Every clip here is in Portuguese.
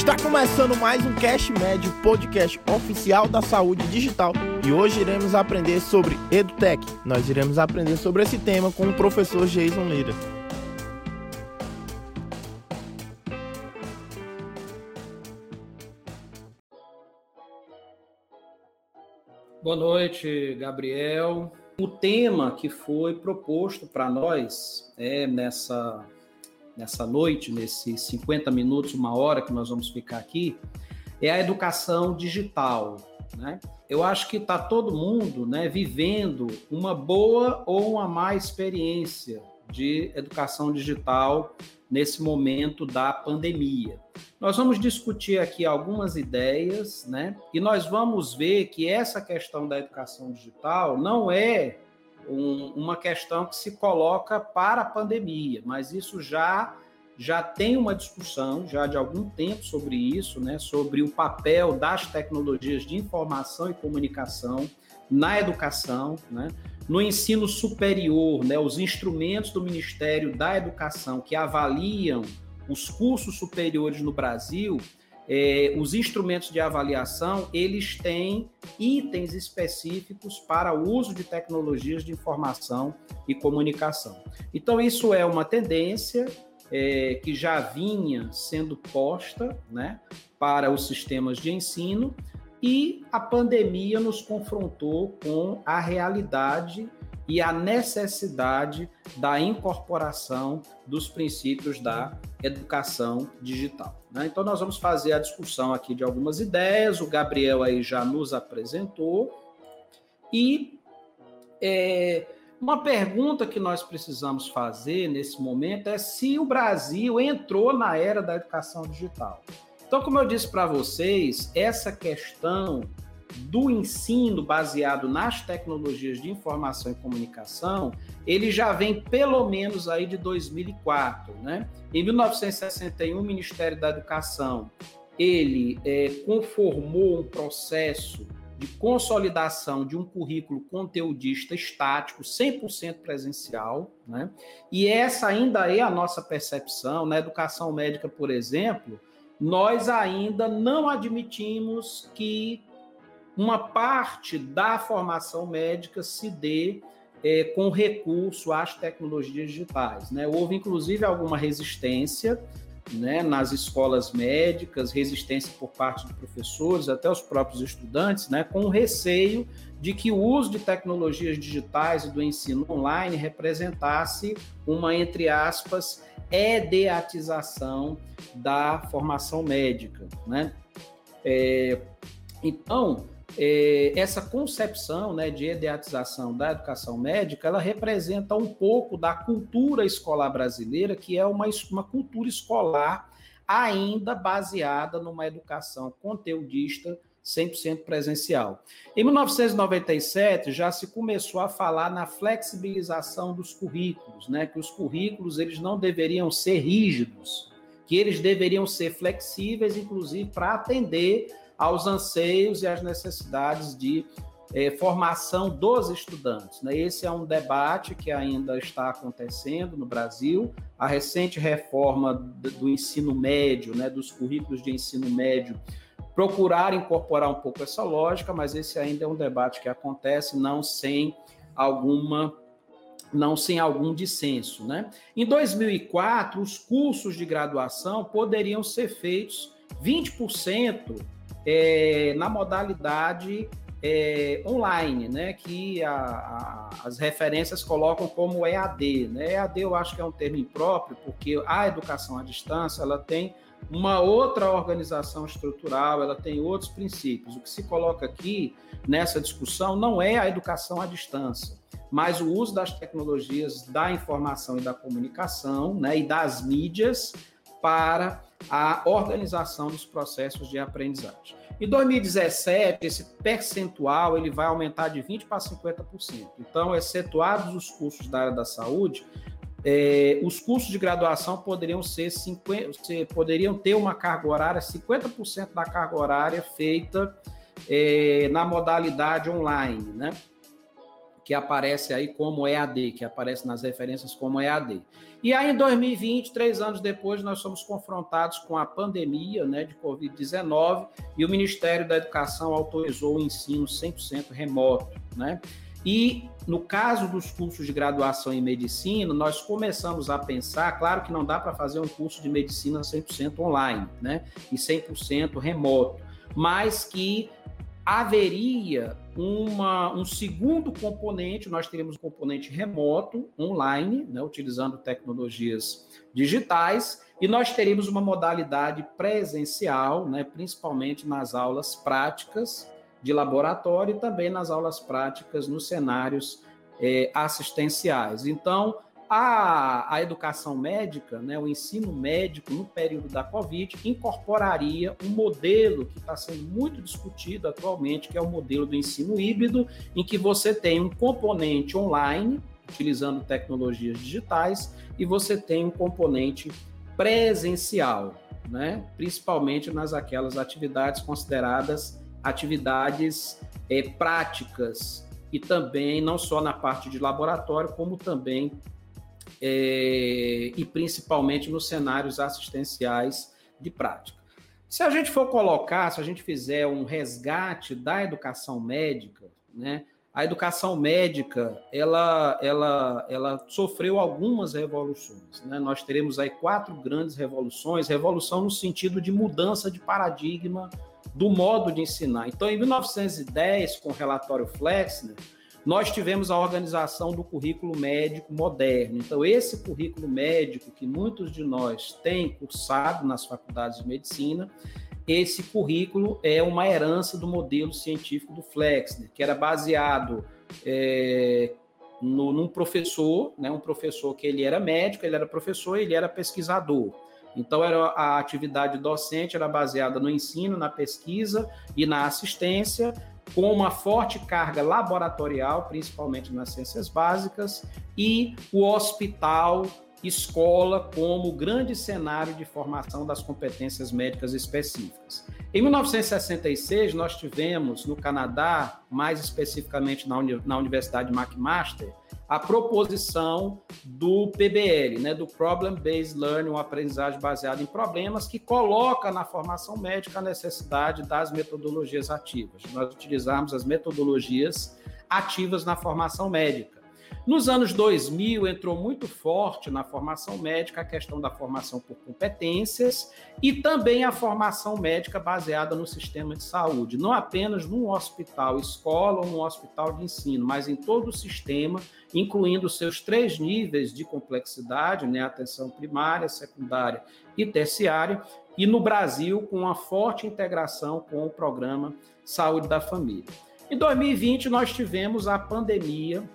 Está começando mais um Cash Médio, podcast oficial da saúde digital. E hoje iremos aprender sobre EduTech. Nós iremos aprender sobre esse tema com o professor Jason Lira. Boa noite, Gabriel. O tema que foi proposto para nós é nessa nessa noite, nesses 50 minutos, uma hora que nós vamos ficar aqui, é a educação digital. Né? Eu acho que está todo mundo né, vivendo uma boa ou uma má experiência de educação digital nesse momento da pandemia. Nós vamos discutir aqui algumas ideias, né? E nós vamos ver que essa questão da educação digital não é um, uma questão que se coloca para a pandemia, mas isso já já tem uma discussão já de algum tempo sobre isso, né, sobre o papel das tecnologias de informação e comunicação na educação, né, no ensino superior, né, os instrumentos do Ministério da Educação que avaliam os cursos superiores no Brasil, é, os instrumentos de avaliação, eles têm itens específicos para o uso de tecnologias de informação e comunicação. Então, isso é uma tendência é, que já vinha sendo posta né, para os sistemas de ensino e a pandemia nos confrontou com a realidade e a necessidade da incorporação dos princípios da educação digital. Né? Então, nós vamos fazer a discussão aqui de algumas ideias, o Gabriel aí já nos apresentou, e é, uma pergunta que nós precisamos fazer nesse momento é se o Brasil entrou na era da educação digital. Então, como eu disse para vocês, essa questão do ensino baseado nas tecnologias de informação e comunicação, ele já vem pelo menos aí de 2004, né? Em 1961, o Ministério da Educação ele é, conformou um processo de consolidação de um currículo conteudista estático, 100% presencial, né? E essa ainda é a nossa percepção na educação médica, por exemplo, nós ainda não admitimos que uma parte da formação médica se dê é, com recurso às tecnologias digitais. Né? Houve, inclusive, alguma resistência né, nas escolas médicas, resistência por parte de professores, até os próprios estudantes, né, com o receio de que o uso de tecnologias digitais e do ensino online representasse uma, entre aspas, edeatização da formação médica. Né? É, então, é, essa concepção né, de ideatização da educação médica, ela representa um pouco da cultura escolar brasileira, que é uma, uma cultura escolar ainda baseada numa educação conteudista 100% presencial. Em 1997 já se começou a falar na flexibilização dos currículos, né, que os currículos eles não deveriam ser rígidos, que eles deveriam ser flexíveis, inclusive para atender aos anseios e às necessidades de é, formação dos estudantes. Né? Esse é um debate que ainda está acontecendo no Brasil. A recente reforma do ensino médio, né, dos currículos de ensino médio, procurar incorporar um pouco essa lógica, mas esse ainda é um debate que acontece não sem alguma não sem algum dissenso, né? Em 2004, os cursos de graduação poderiam ser feitos 20% é, na modalidade é, online, né, que a, a, as referências colocam como EAD. Né? EAD eu acho que é um termo impróprio, porque a educação à distância ela tem uma outra organização estrutural, ela tem outros princípios. O que se coloca aqui nessa discussão não é a educação à distância, mas o uso das tecnologias da informação e da comunicação né, e das mídias para a organização dos processos de aprendizagem. Em 2017, esse percentual ele vai aumentar de 20% para 50%. Então, excetuados os cursos da área da saúde, é, os cursos de graduação poderiam ser 50, poderiam ter uma carga horária, 50% da carga horária feita é, na modalidade online, né? que aparece aí como EAD, que aparece nas referências como EAD. E aí, em 2020, três anos depois, nós somos confrontados com a pandemia né, de Covid-19 e o Ministério da Educação autorizou o ensino 100% remoto. Né? E no caso dos cursos de graduação em medicina, nós começamos a pensar, claro que não dá para fazer um curso de medicina 100% online, né? E 100% remoto, mas que haveria uma, um segundo componente, nós teríamos um componente remoto, online, né, utilizando tecnologias digitais, e nós teríamos uma modalidade presencial, né, principalmente nas aulas práticas, de laboratório e também nas aulas práticas nos cenários é, assistenciais. Então, a, a educação médica, né, o ensino médico no período da Covid, incorporaria um modelo que está sendo muito discutido atualmente, que é o modelo do ensino híbrido, em que você tem um componente online, utilizando tecnologias digitais, e você tem um componente presencial, né, principalmente nas aquelas atividades consideradas atividades é, práticas e também não só na parte de laboratório, como também é, e principalmente nos cenários assistenciais de prática. Se a gente for colocar, se a gente fizer um resgate da educação médica, né, a educação médica ela, ela, ela sofreu algumas revoluções. Né? Nós teremos aí quatro grandes revoluções, revolução no sentido de mudança de paradigma do modo de ensinar. Então, em 1910, com o relatório Flexner, nós tivemos a organização do currículo médico moderno. Então, esse currículo médico que muitos de nós têm cursado nas faculdades de medicina, esse currículo é uma herança do modelo científico do Flexner, que era baseado é, no, num professor, né, um professor que ele era médico, ele era professor, ele era pesquisador. Então, era a atividade docente era baseada no ensino, na pesquisa e na assistência, com uma forte carga laboratorial, principalmente nas ciências básicas, e o hospital, escola, como grande cenário de formação das competências médicas específicas. Em 1966, nós tivemos no Canadá, mais especificamente na, na Universidade McMaster, a proposição do PBL, né, do Problem Based Learning, uma aprendizagem baseada em problemas, que coloca na formação médica a necessidade das metodologias ativas. Nós utilizamos as metodologias ativas na formação médica. Nos anos 2000, entrou muito forte na formação médica a questão da formação por competências e também a formação médica baseada no sistema de saúde, não apenas num hospital escola ou num hospital de ensino, mas em todo o sistema, incluindo seus três níveis de complexidade, né, atenção primária, secundária e terciária, e no Brasil com uma forte integração com o programa Saúde da Família. Em 2020, nós tivemos a pandemia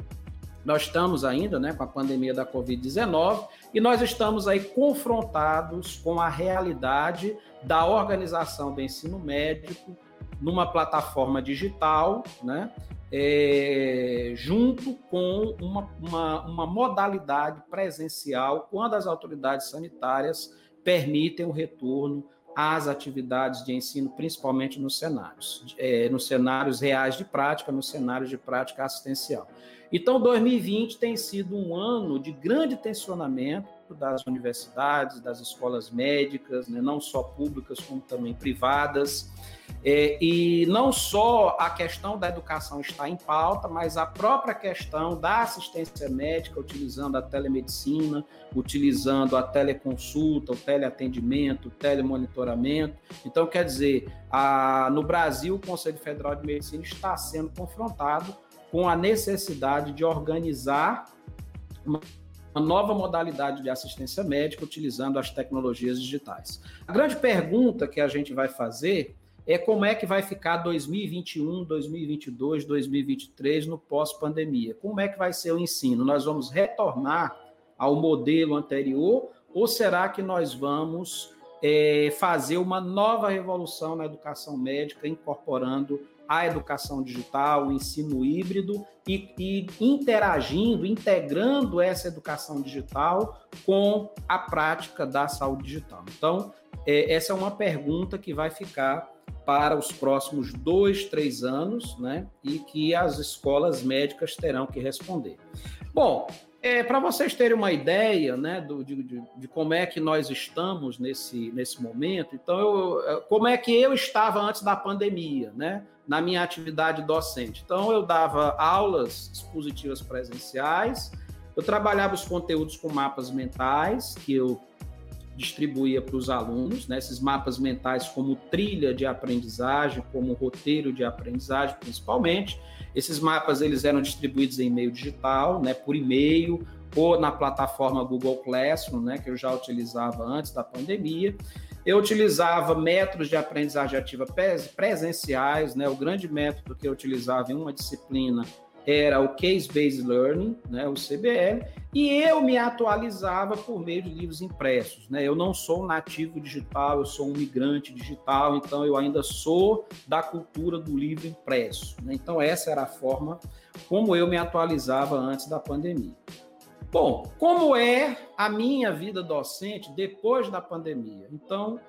nós estamos ainda né, com a pandemia da Covid-19 e nós estamos aí confrontados com a realidade da organização do ensino médico numa plataforma digital, né, é, junto com uma, uma, uma modalidade presencial, quando as autoridades sanitárias permitem o retorno às atividades de ensino, principalmente nos cenários, é, nos cenários reais de prática, nos cenários de prática assistencial. Então, 2020 tem sido um ano de grande tensionamento das universidades, das escolas médicas, né, não só públicas, como também privadas. É, e não só a questão da educação está em pauta, mas a própria questão da assistência médica, utilizando a telemedicina, utilizando a teleconsulta, o teleatendimento, o telemonitoramento. Então, quer dizer, a, no Brasil, o Conselho Federal de Medicina está sendo confrontado com a necessidade de organizar uma nova modalidade de assistência médica utilizando as tecnologias digitais. A grande pergunta que a gente vai fazer é como é que vai ficar 2021, 2022, 2023 no pós-pandemia. Como é que vai ser o ensino? Nós vamos retornar ao modelo anterior ou será que nós vamos é, fazer uma nova revolução na educação médica, incorporando a educação digital, o ensino híbrido e, e, interagindo, integrando essa educação digital com a prática da saúde digital. Então, é, essa é uma pergunta que vai ficar para os próximos dois, três anos, né? E que as escolas médicas terão que responder. Bom, é, para vocês terem uma ideia, né, do, de, de, de, como é que nós estamos nesse, nesse momento, então, eu, como é que eu estava antes da pandemia, né, na minha atividade docente. Então, eu dava aulas expositivas presenciais, eu trabalhava os conteúdos com mapas mentais, que eu distribuía para os alunos, né, esses mapas mentais como trilha de aprendizagem, como roteiro de aprendizagem, principalmente. Esses mapas eles eram distribuídos em meio digital, né, por e-mail ou na plataforma Google Classroom, né, que eu já utilizava antes da pandemia. Eu utilizava métodos de aprendizagem ativa presenciais, né, o grande método que eu utilizava em uma disciplina era o Case Based Learning, né, o CBL, e eu me atualizava por meio de livros impressos. Né? Eu não sou nativo digital, eu sou um migrante digital, então eu ainda sou da cultura do livro impresso. Né? Então, essa era a forma como eu me atualizava antes da pandemia. Bom, como é a minha vida docente depois da pandemia? Então,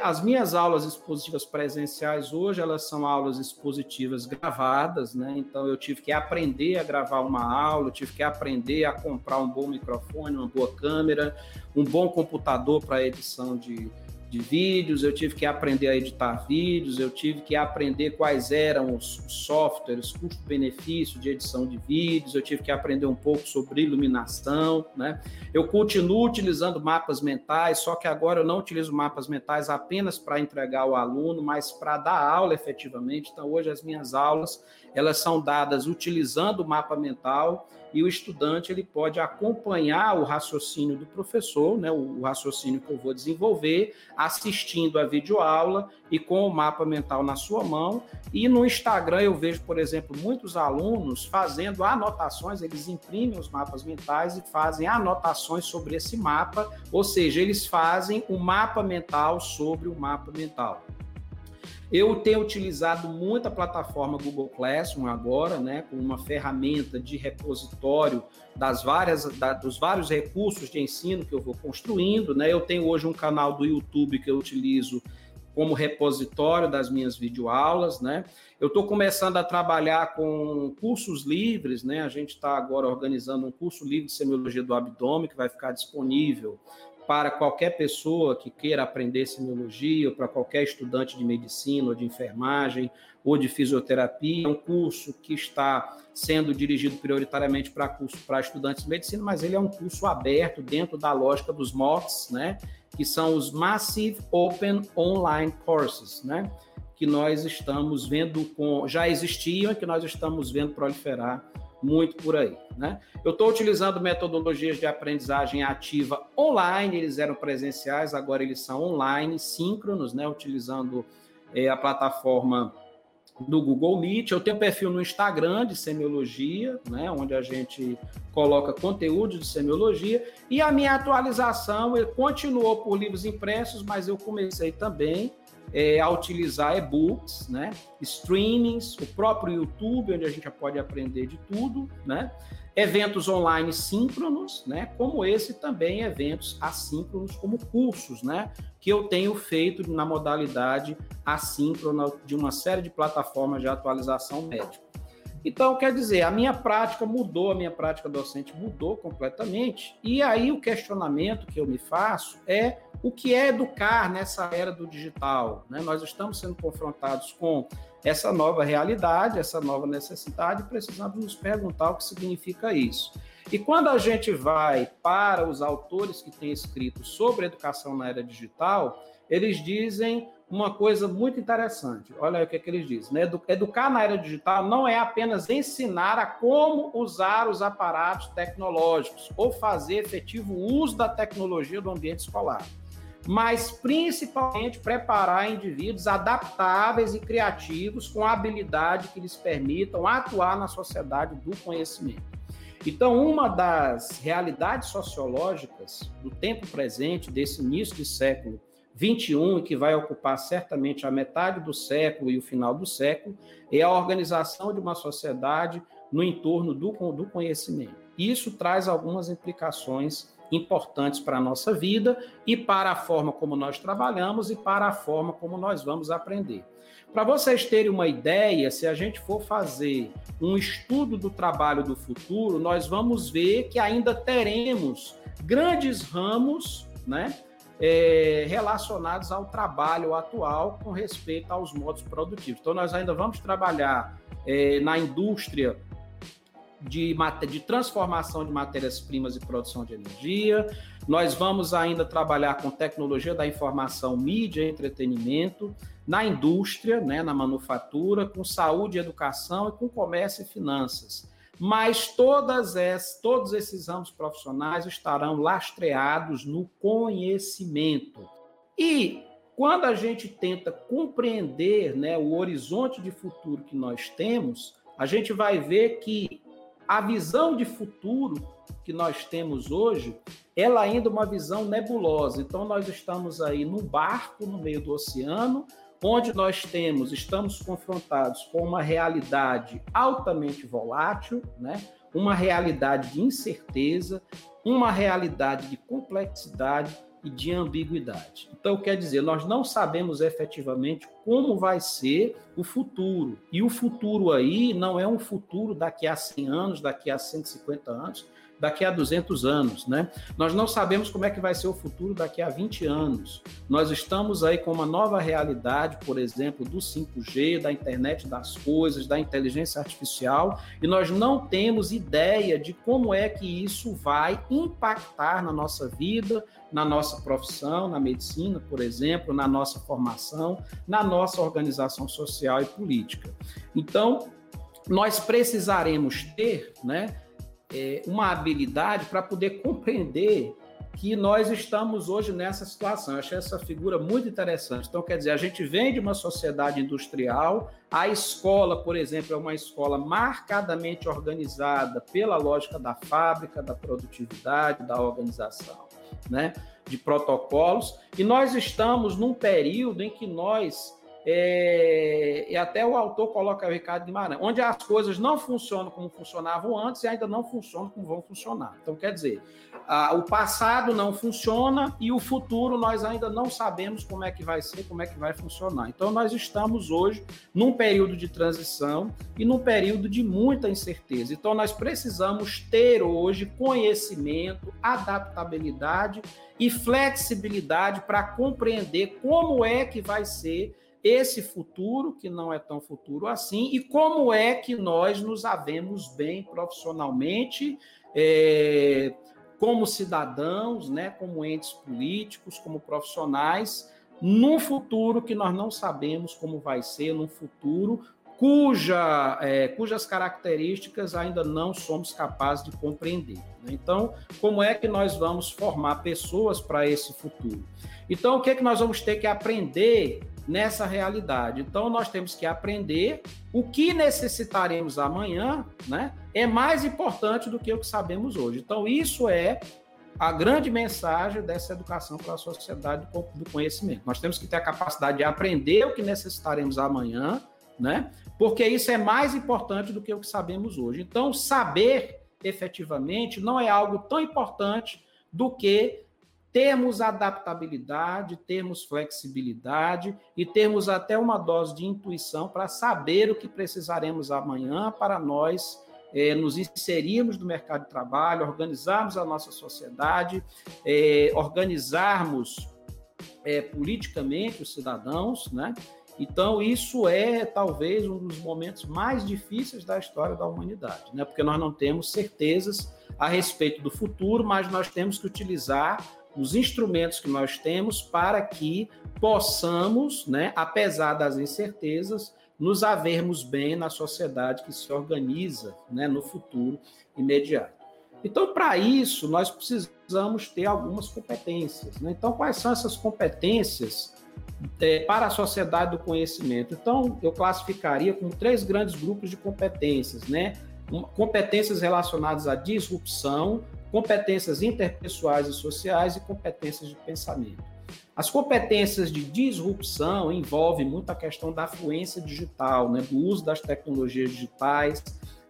as minhas aulas expositivas presenciais hoje, elas são aulas expositivas gravadas, né? Então eu tive que aprender a gravar uma aula, eu tive que aprender a comprar um bom microfone, uma boa câmera, um bom computador para edição de, de vídeos, eu tive que aprender a editar vídeos, eu tive que aprender quais eram os softwares, custo-benefício de edição de vídeos, eu tive que aprender um pouco sobre iluminação, né? Eu continuo utilizando mapas mentais, só que agora eu não utilizo mapas mentais apenas para entregar ao aluno, mas para dar aula efetivamente. Então, hoje as minhas aulas, elas são dadas utilizando o mapa mental e o estudante ele pode acompanhar o raciocínio do professor, né, o raciocínio que eu vou desenvolver, assistindo a videoaula e com o mapa mental na sua mão. E no Instagram eu vejo, por exemplo, muitos alunos fazendo anotações, eles imprimem os mapas mentais e fazem anotações sobre esse mapa, ou seja, eles fazem o um mapa mental sobre o mapa mental. Eu tenho utilizado muito a plataforma Google Classroom agora, né, com uma ferramenta de repositório das várias, da, dos vários recursos de ensino que eu vou construindo, né? Eu tenho hoje um canal do YouTube que eu utilizo como repositório das minhas videoaulas, né? Eu estou começando a trabalhar com cursos livres, né? A gente está agora organizando um curso livre de semiologia do abdômen que vai ficar disponível para qualquer pessoa que queira aprender semiologia, ou para qualquer estudante de medicina, ou de enfermagem, ou de fisioterapia. É um curso que está sendo dirigido prioritariamente para curso para estudantes de medicina, mas ele é um curso aberto dentro da lógica dos MOOCs, né? Que são os Massive Open Online Courses, né? Que nós estamos vendo com já existiam e que nós estamos vendo proliferar muito por aí. Né? Eu estou utilizando metodologias de aprendizagem ativa online, eles eram presenciais, agora eles são online, síncronos, né? utilizando é, a plataforma do Google Meet. Eu tenho perfil no Instagram de semiologia, né, onde a gente coloca conteúdo de semiologia, e a minha atualização continuou por livros impressos, mas eu comecei também é, a utilizar e-books, né? streamings, o próprio YouTube, onde a gente já pode aprender de tudo, né? eventos online síncronos, né? como esse também eventos assíncronos, como cursos, né? que eu tenho feito na modalidade assíncrona de uma série de plataformas de atualização médica. Então, quer dizer, a minha prática mudou, a minha prática docente mudou completamente. E aí o questionamento que eu me faço é o que é educar nessa era do digital? Né? Nós estamos sendo confrontados com essa nova realidade, essa nova necessidade, e precisamos nos perguntar o que significa isso. E quando a gente vai para os autores que têm escrito sobre educação na era digital, eles dizem uma coisa muito interessante. Olha o que, é que eles dizem. Né? Educar na era digital não é apenas ensinar a como usar os aparatos tecnológicos ou fazer efetivo uso da tecnologia do ambiente escolar, mas principalmente preparar indivíduos adaptáveis e criativos com habilidade que lhes permitam atuar na sociedade do conhecimento. Então, uma das realidades sociológicas do tempo presente, desse início de século 21, que vai ocupar certamente a metade do século e o final do século, é a organização de uma sociedade no entorno do, do conhecimento. Isso traz algumas implicações importantes para a nossa vida e para a forma como nós trabalhamos e para a forma como nós vamos aprender. Para vocês terem uma ideia, se a gente for fazer um estudo do trabalho do futuro, nós vamos ver que ainda teremos grandes ramos, né? É, relacionados ao trabalho atual com respeito aos modos produtivos. Então, nós ainda vamos trabalhar é, na indústria de, de transformação de matérias-primas e produção de energia. Nós vamos ainda trabalhar com tecnologia da informação, mídia e entretenimento, na indústria, né, na manufatura, com saúde e educação e com comércio e finanças. Mas todas essas, todos esses ramos profissionais estarão lastreados no conhecimento. E quando a gente tenta compreender né, o horizonte de futuro que nós temos, a gente vai ver que a visão de futuro que nós temos hoje, ela ainda é uma visão nebulosa. Então nós estamos aí num barco no meio do oceano, onde nós temos, estamos confrontados com uma realidade altamente volátil, né? Uma realidade de incerteza, uma realidade de complexidade e de ambiguidade. Então, quer dizer, nós não sabemos efetivamente como vai ser o futuro. E o futuro aí não é um futuro daqui a 100 anos, daqui a 150 anos, daqui a 200 anos, né? Nós não sabemos como é que vai ser o futuro daqui a 20 anos. Nós estamos aí com uma nova realidade, por exemplo, do 5G, da internet das coisas, da inteligência artificial, e nós não temos ideia de como é que isso vai impactar na nossa vida, na nossa profissão, na medicina, por exemplo, na nossa formação, na nossa organização social e política. Então, nós precisaremos ter, né, é, uma habilidade para poder compreender que nós estamos hoje nessa situação. Eu achei essa figura muito interessante. Então, quer dizer, a gente vem de uma sociedade industrial, a escola, por exemplo, é uma escola marcadamente organizada pela lógica da fábrica, da produtividade, da organização, né? de protocolos, e nós estamos num período em que nós é, e até o autor coloca o Ricardo Guimarães, onde as coisas não funcionam como funcionavam antes e ainda não funcionam como vão funcionar. Então, quer dizer, a, o passado não funciona e o futuro nós ainda não sabemos como é que vai ser, como é que vai funcionar. Então, nós estamos hoje num período de transição e num período de muita incerteza. Então, nós precisamos ter hoje conhecimento, adaptabilidade e flexibilidade para compreender como é que vai ser esse futuro, que não é tão futuro assim, e como é que nós nos havemos bem profissionalmente, é, como cidadãos, né, como entes políticos, como profissionais, num futuro que nós não sabemos como vai ser, num futuro cuja, é, cujas características ainda não somos capazes de compreender. Né? Então, como é que nós vamos formar pessoas para esse futuro? Então, o que é que nós vamos ter que aprender nessa realidade. Então, nós temos que aprender o que necessitaremos amanhã, né? É mais importante do que o que sabemos hoje. Então, isso é a grande mensagem dessa educação para a sociedade do conhecimento. Nós temos que ter a capacidade de aprender o que necessitaremos amanhã, né? Porque isso é mais importante do que o que sabemos hoje. Então, saber efetivamente não é algo tão importante do que termos adaptabilidade, termos flexibilidade e termos até uma dose de intuição para saber o que precisaremos amanhã para nós é, nos inserirmos no mercado de trabalho, organizarmos a nossa sociedade, é, organizarmos é, politicamente os cidadãos, né? Então, isso é talvez um dos momentos mais difíceis da história da humanidade, né? Porque nós não temos certezas a respeito do futuro, mas nós temos que utilizar os instrumentos que nós temos para que possamos, né, apesar das incertezas, nos havermos bem na sociedade que se organiza né, no futuro imediato. Então, para isso, nós precisamos ter algumas competências. Né? Então, quais são essas competências é, para a sociedade do conhecimento? Então, eu classificaria como três grandes grupos de competências, né? Competências relacionadas à disrupção, competências interpessoais e sociais e competências de pensamento. As competências de disrupção envolvem muito a questão da fluência digital, né, do uso das tecnologias digitais,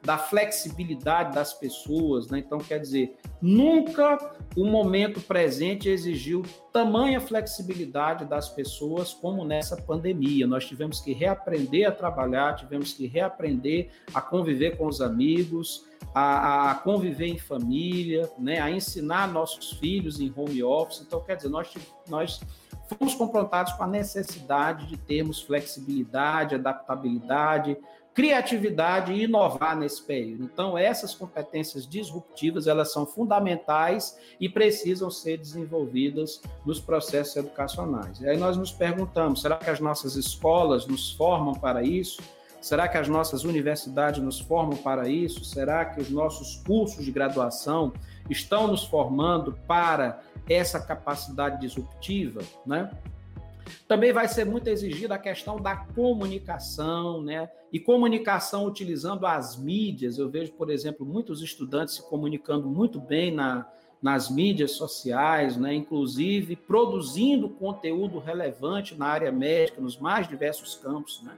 da flexibilidade das pessoas, né? Então, quer dizer, nunca o momento presente exigiu tamanha flexibilidade das pessoas como nessa pandemia. Nós tivemos que reaprender a trabalhar, tivemos que reaprender a conviver com os amigos, a, a conviver em família, né? A ensinar nossos filhos em home office. Então, quer dizer, nós, nós fomos confrontados com a necessidade de termos flexibilidade, adaptabilidade, criatividade e inovar nesse período. Então, essas competências disruptivas, elas são fundamentais e precisam ser desenvolvidas nos processos educacionais. E aí nós nos perguntamos, será que as nossas escolas nos formam para isso? Será que as nossas universidades nos formam para isso? Será que os nossos cursos de graduação estão nos formando para essa capacidade disruptiva, né? Também vai ser muito exigida a questão da comunicação, né? E comunicação utilizando as mídias. Eu vejo, por exemplo, muitos estudantes se comunicando muito bem na, nas mídias sociais, né? inclusive produzindo conteúdo relevante na área médica, nos mais diversos campos, né?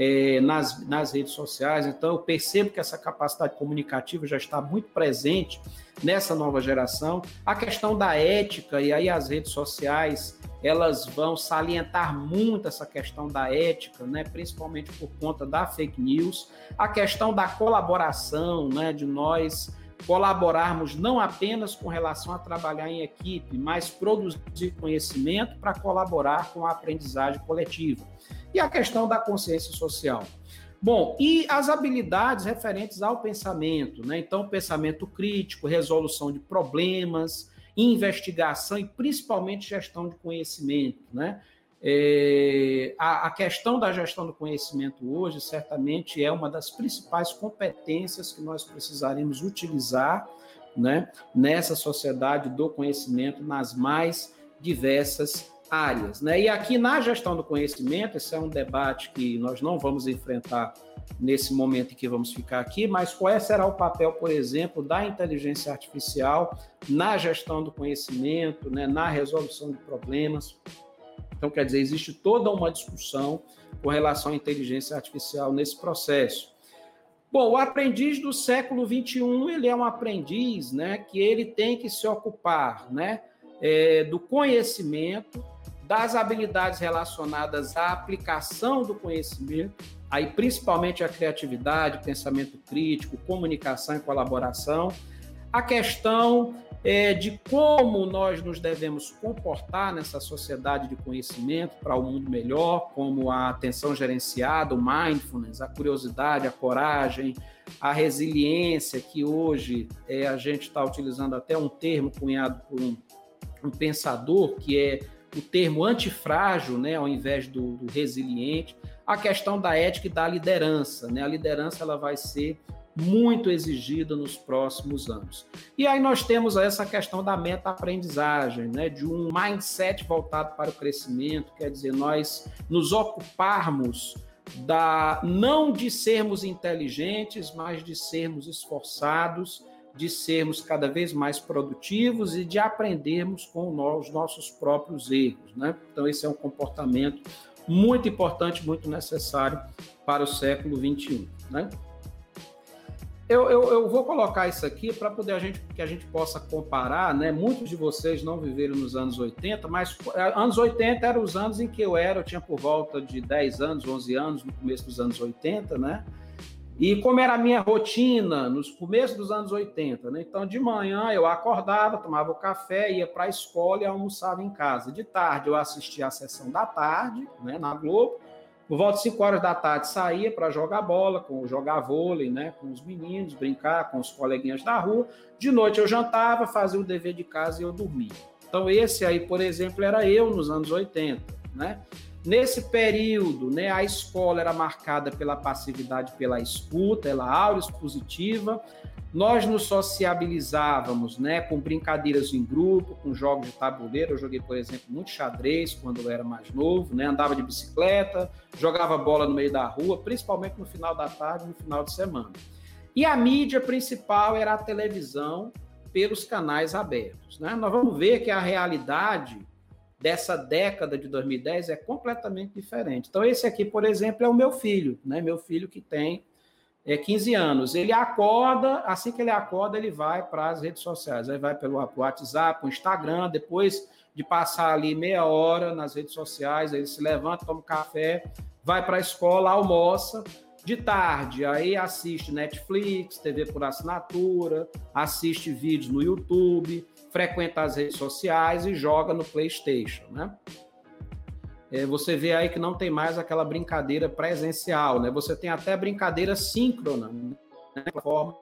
É, nas, nas redes sociais. Então, eu percebo que essa capacidade comunicativa já está muito presente nessa nova geração. A questão da ética, e aí as redes sociais elas vão salientar muito essa questão da ética, né, principalmente por conta da fake news, a questão da colaboração, né, de nós colaborarmos não apenas com relação a trabalhar em equipe, mas produzir conhecimento para colaborar com a aprendizagem coletiva. E a questão da consciência social. Bom, e as habilidades referentes ao pensamento, né? Então, pensamento crítico, resolução de problemas, investigação e principalmente gestão de conhecimento, né? É, a, a, questão da gestão do conhecimento hoje certamente é uma das principais competências que nós precisaremos utilizar né, nessa sociedade do conhecimento nas mais diversas áreas. Né? E aqui na gestão do conhecimento, esse é um debate que nós não vamos enfrentar nesse momento em que vamos ficar aqui, mas qual será o papel, por exemplo, da inteligência artificial na gestão do conhecimento, né, na resolução de problemas. Então, quer dizer, existe toda uma discussão com relação à inteligência artificial nesse processo. Bom, o aprendiz do século 21, ele é um aprendiz, né, que ele tem que se ocupar, né, é, do conhecimento, das habilidades relacionadas à aplicação do conhecimento, aí principalmente a criatividade, pensamento crítico, comunicação e colaboração, a questão é, de como nós nos devemos comportar nessa sociedade de conhecimento para o um mundo melhor, como a atenção gerenciada, o mindfulness, a curiosidade, a coragem, a resiliência, que hoje é, a gente está utilizando até um termo cunhado por um, um pensador, que é o termo antifrágil, né, ao invés do, do, resiliente, a questão da ética e da liderança, né? A liderança ela vai ser muito exigida nos próximos anos. E aí nós temos essa questão da meta-aprendizagem, né, de um mindset voltado para o crescimento, quer dizer, nós nos ocuparmos da não de sermos inteligentes, mas de sermos esforçados de sermos cada vez mais produtivos e de aprendermos com os nossos próprios erros. Né? Então, esse é um comportamento muito importante, muito necessário para o século XXI. Né? Eu, eu, eu, vou colocar isso aqui para poder a gente que a gente possa comparar, né? Muitos de vocês não viveram nos anos 80, mas é, anos 80 eram os anos em que eu era, eu tinha por volta de 10 anos, 11 anos, no começo dos anos 80, né? E como era a minha rotina nos começos dos anos 80, né? Então, de manhã eu acordava, tomava o café, ia para a escola e almoçava em casa. De tarde eu assistia a sessão da tarde, né, na Globo. Por volta de 5 horas da tarde saía para jogar bola, com jogar vôlei, né, com os meninos, brincar com os coleguinhas da rua. De noite eu jantava, fazia o dever de casa e eu dormia. Então esse aí, por exemplo, era eu nos anos 80, né? Nesse período, né, a escola era marcada pela passividade, pela escuta, ela aula expositiva. Nós nos sociabilizávamos, né, com brincadeiras em grupo, com jogos de tabuleiro. Eu joguei, por exemplo, muito xadrez quando eu era mais novo, né, andava de bicicleta, jogava bola no meio da rua, principalmente no final da tarde, no final de semana. E a mídia principal era a televisão pelos canais abertos, né? Nós vamos ver que a realidade dessa década de 2010 é completamente diferente. Então, esse aqui, por exemplo, é o meu filho, né? Meu filho que tem é, 15 anos. Ele acorda, assim que ele acorda, ele vai para as redes sociais. Aí vai pelo WhatsApp, o Instagram, depois de passar ali meia hora nas redes sociais, ele se levanta, toma café, vai para a escola, almoça. De tarde, aí assiste Netflix, TV por assinatura, assiste vídeos no YouTube, frequenta as redes sociais e joga no PlayStation, né? é, você vê aí que não tem mais aquela brincadeira presencial, né? Você tem até brincadeira síncrona, né? formas,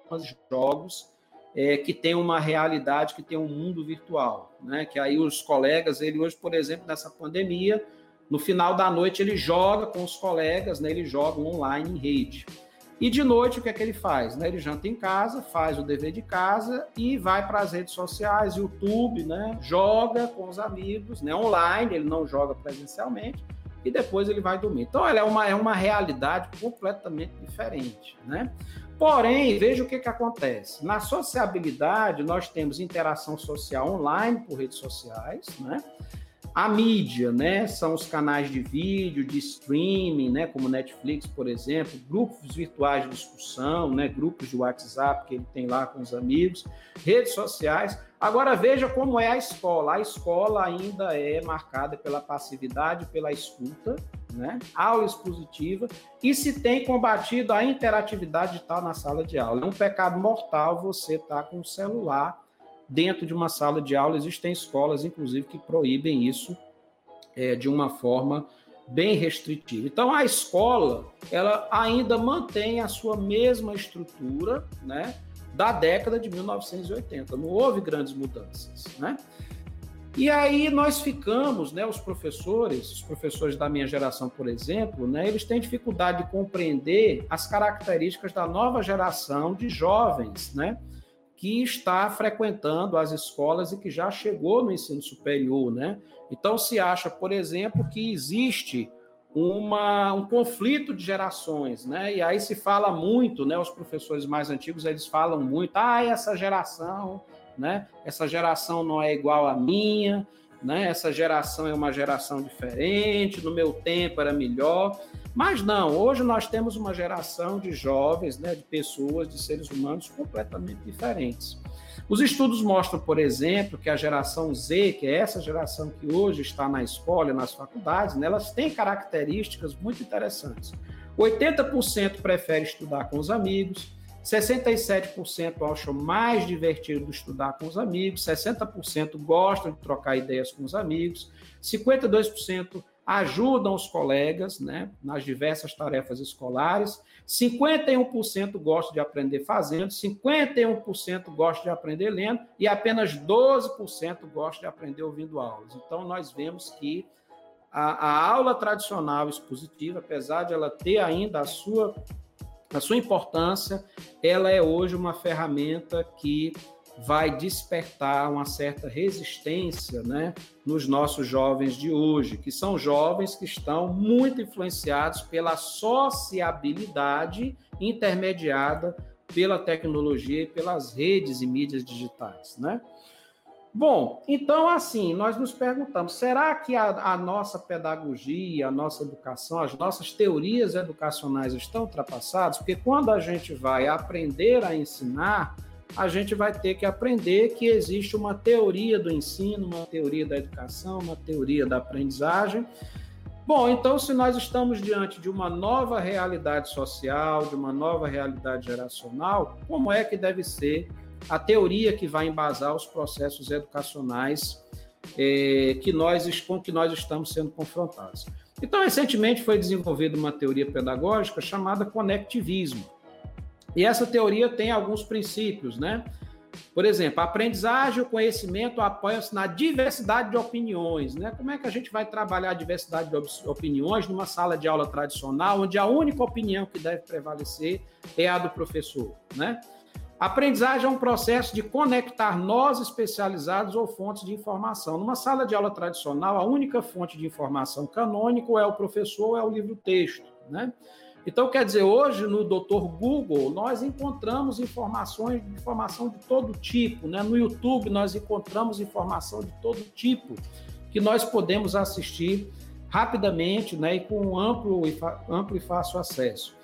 jogos é, que tem uma realidade, que tem um mundo virtual, né? Que aí os colegas, ele hoje, por exemplo, nessa pandemia, no final da noite ele joga com os colegas, né? Ele joga online em rede. E de noite, o que é que ele faz? Né? Ele janta em casa, faz o dever de casa e vai para as redes sociais, YouTube, né? joga com os amigos, né? online, ele não joga presencialmente, e depois ele vai dormir. Então, ela é uma, é uma realidade completamente diferente. Né? Porém, veja o que, que acontece. Na sociabilidade, nós temos interação social online por redes sociais, né? A mídia, né, são os canais de vídeo, de streaming, né, como Netflix, por exemplo, grupos virtuais de discussão, né, grupos de WhatsApp que ele tem lá com os amigos, redes sociais. Agora veja como é a escola. A escola ainda é marcada pela passividade, pela escuta, né, aula expositiva, e se tem combatido a interatividade digital na sala de aula. É um pecado mortal você estar tá com o celular dentro de uma sala de aula. Existem escolas, inclusive, que proíbem isso é, de uma forma bem restritiva. Então, a escola, ela ainda mantém a sua mesma estrutura, né, da década de 1980. Não houve grandes mudanças, né? E aí nós ficamos, né, os professores, os professores da minha geração, por exemplo, né, eles têm dificuldade de compreender as características da nova geração de jovens, né? Que está frequentando as escolas e que já chegou no ensino superior, né? Então se acha, por exemplo, que existe uma, um conflito de gerações, né? E aí se fala muito, né? Os professores mais antigos eles falam muito, ah, essa geração, né? Essa geração não é igual à minha, né? Essa geração é uma geração diferente, no meu tempo era melhor. Mas não, hoje nós temos uma geração de jovens, né, de pessoas, de seres humanos completamente diferentes. Os estudos mostram, por exemplo, que a geração Z, que é essa geração que hoje está na escola, nas faculdades, né, elas têm características muito interessantes. 80% prefere estudar com os amigos, 67% acham mais divertido estudar com os amigos, 60% gostam de trocar ideias com os amigos, 52% ajudam os colegas né, nas diversas tarefas escolares, 51% gostam de aprender fazendo, 51% gostam de aprender lendo e apenas 12% gostam de aprender ouvindo aulas. Então, nós vemos que a, a aula tradicional expositiva, apesar de ela ter ainda a sua a sua importância, ela é hoje uma ferramenta que vai despertar uma certa resistência né, nos nossos jovens de hoje, que são jovens que estão muito influenciados pela sociabilidade intermediada pela tecnologia e pelas redes e mídias digitais. Né? Bom, então assim, nós nos perguntamos: será que a, a, nossa pedagogia, a nossa educação, as nossas teorias educacionais estão ultrapassadas? Porque quando a gente vai aprender a ensinar, a gente vai ter que aprender que existe uma teoria do ensino, uma teoria da educação, uma teoria da aprendizagem. Bom, então, se nós estamos diante de uma nova realidade social, de uma nova realidade geracional, como é que deve ser? a teoria que vai embasar os processos educacionais é, que nós, com que nós estamos sendo confrontados. Então, recentemente foi desenvolvida uma teoria pedagógica chamada conectivismo. E essa teoria tem alguns princípios, né? Por exemplo, a aprendizagem o conhecimento apoiam-se na diversidade de opiniões, né? Como é que a gente vai trabalhar a diversidade de opiniões numa sala de aula tradicional, onde a única opinião que deve prevalecer é a do professor, né? Aprendizagem é um processo de conectar nós especializados ou fontes de informação. Numa sala de aula tradicional, a única fonte de informação canônica é o professor ou é o livro-texto, né? Então, quer dizer, hoje no Dr. Google nós encontramos informações, informação de todo tipo, né? No YouTube nós encontramos informação de todo tipo que nós podemos assistir rapidamente, né? E com amplo e, amplo e fácil acesso.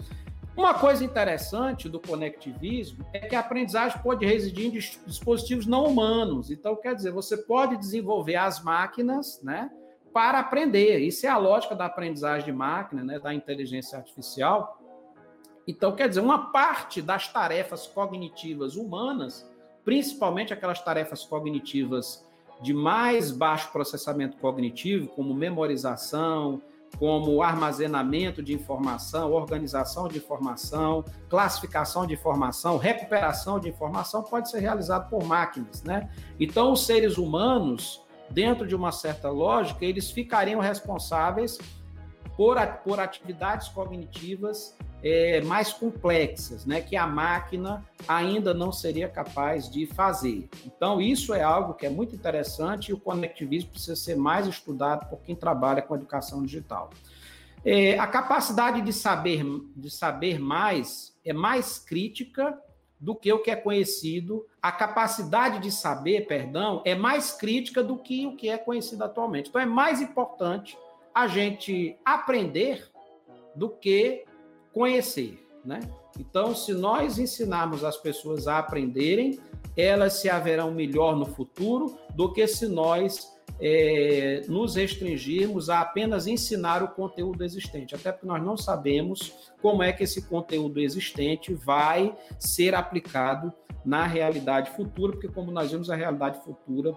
Uma coisa interessante do conectivismo é que a aprendizagem pode residir em dispositivos não humanos. Então, quer dizer, você pode desenvolver as máquinas, né, para aprender. Isso é a lógica da aprendizagem de máquina, né, da inteligência artificial. Então, quer dizer, uma parte das tarefas cognitivas humanas, principalmente aquelas tarefas cognitivas de mais baixo processamento cognitivo, como memorização, como armazenamento de informação, organização de informação, classificação de informação, recuperação de informação, pode ser realizado por máquinas, né? Então, os seres humanos, dentro de uma certa lógica, eles ficariam responsáveis por, por atividades cognitivas é, mais complexas, né, que a máquina ainda não seria capaz de fazer. Então, isso é algo que é muito interessante e o conectivismo precisa ser mais estudado por quem trabalha com educação digital. É, a capacidade de saber, de saber mais é mais crítica do que o que é conhecido. A capacidade de saber, perdão, é mais crítica do que o que é conhecido atualmente. Então, é mais importante a gente aprender do que conhecer, né? Então, se nós ensinarmos as pessoas a aprenderem, elas se haverão melhor no futuro do que se nós é, nos restringirmos a apenas ensinar o conteúdo existente, até porque nós não sabemos como é que esse conteúdo existente vai ser aplicado na realidade futura, porque como nós vimos a realidade futura,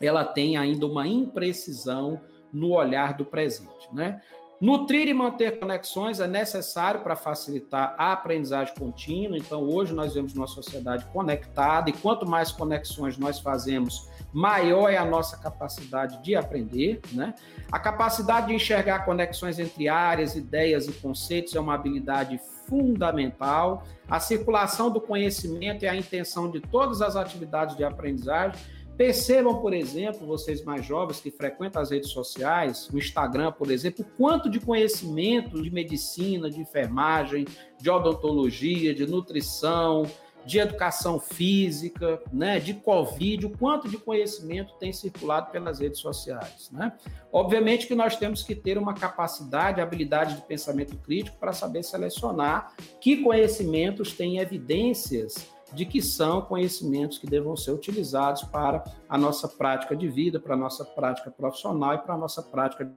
ela tem ainda uma imprecisão no olhar do presente, né? Nutrir e manter conexões é necessário para facilitar a aprendizagem contínua. Então, hoje nós vemos uma sociedade conectada e quanto mais conexões nós fazemos, maior é a nossa capacidade de aprender. Né? A capacidade de enxergar conexões entre áreas, ideias e conceitos é uma habilidade fundamental. A circulação do conhecimento é a intenção de todas as atividades de aprendizagem Percebam, por exemplo, vocês mais jovens que frequentam as redes sociais, o Instagram, por exemplo, quanto de conhecimento de medicina, de enfermagem, de odontologia, de nutrição, de educação física, né, de Covid, o quanto de conhecimento tem circulado pelas redes sociais. Né? Obviamente que nós temos que ter uma capacidade, habilidade de pensamento crítico para saber selecionar que conhecimentos têm evidências de que são conhecimentos que devam ser utilizados para a nossa prática de vida, para a nossa prática profissional e para a nossa prática